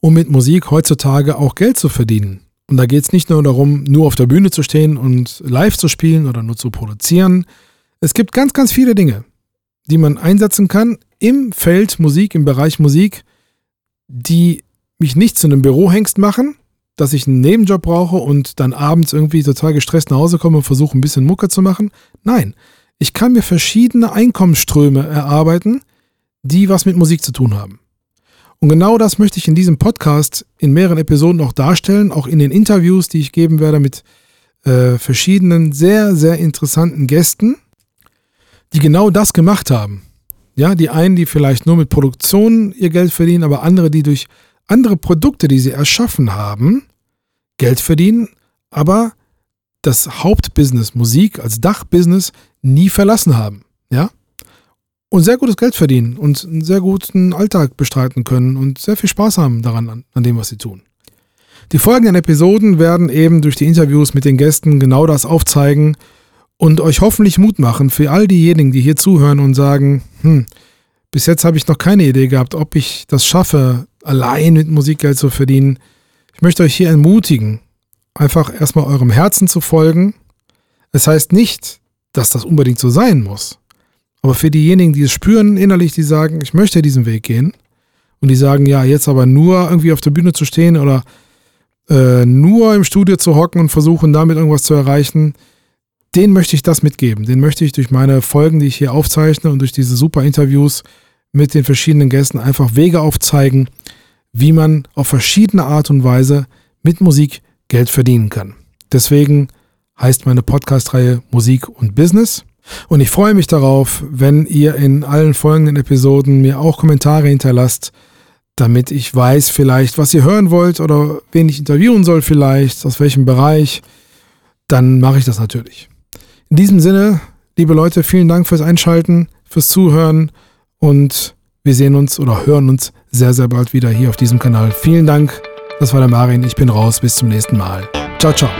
um mit Musik heutzutage auch Geld zu verdienen. Und da geht es nicht nur darum, nur auf der Bühne zu stehen und live zu spielen oder nur zu produzieren. Es gibt ganz, ganz viele Dinge, die man einsetzen kann im Feld Musik, im Bereich Musik, die mich nicht zu einem Bürohengst machen, dass ich einen Nebenjob brauche und dann abends irgendwie total gestresst nach Hause komme und versuche ein bisschen Mucke zu machen. Nein, ich kann mir verschiedene Einkommensströme erarbeiten, die was mit Musik zu tun haben. Und genau das möchte ich in diesem Podcast in mehreren Episoden auch darstellen, auch in den Interviews, die ich geben werde mit äh, verschiedenen sehr, sehr interessanten Gästen, die genau das gemacht haben. Ja, die einen, die vielleicht nur mit Produktion ihr Geld verdienen, aber andere, die durch andere Produkte, die sie erschaffen haben, Geld verdienen, aber das Hauptbusiness Musik als Dachbusiness nie verlassen haben. Ja? Und sehr gutes Geld verdienen und einen sehr guten Alltag bestreiten können und sehr viel Spaß haben daran, an, dem, was sie tun. Die folgenden Episoden werden eben durch die Interviews mit den Gästen genau das aufzeigen und euch hoffentlich Mut machen für all diejenigen, die hier zuhören und sagen, hm, bis jetzt habe ich noch keine Idee gehabt, ob ich das schaffe, allein mit Musik Geld zu verdienen. Ich möchte euch hier ermutigen, einfach erstmal eurem Herzen zu folgen. Es heißt nicht, dass das unbedingt so sein muss. Aber für diejenigen, die es spüren innerlich, die sagen, ich möchte diesen Weg gehen und die sagen, ja, jetzt aber nur irgendwie auf der Bühne zu stehen oder äh, nur im Studio zu hocken und versuchen, damit irgendwas zu erreichen, den möchte ich das mitgeben. Den möchte ich durch meine Folgen, die ich hier aufzeichne und durch diese super Interviews mit den verschiedenen Gästen einfach Wege aufzeigen, wie man auf verschiedene Art und Weise mit Musik Geld verdienen kann. Deswegen heißt meine Podcast-Reihe Musik und Business. Und ich freue mich darauf, wenn ihr in allen folgenden Episoden mir auch Kommentare hinterlasst, damit ich weiß vielleicht, was ihr hören wollt oder wen ich interviewen soll vielleicht, aus welchem Bereich. Dann mache ich das natürlich. In diesem Sinne, liebe Leute, vielen Dank fürs Einschalten, fürs Zuhören und wir sehen uns oder hören uns sehr, sehr bald wieder hier auf diesem Kanal. Vielen Dank. Das war der Marin. Ich bin raus. Bis zum nächsten Mal. Ciao, ciao.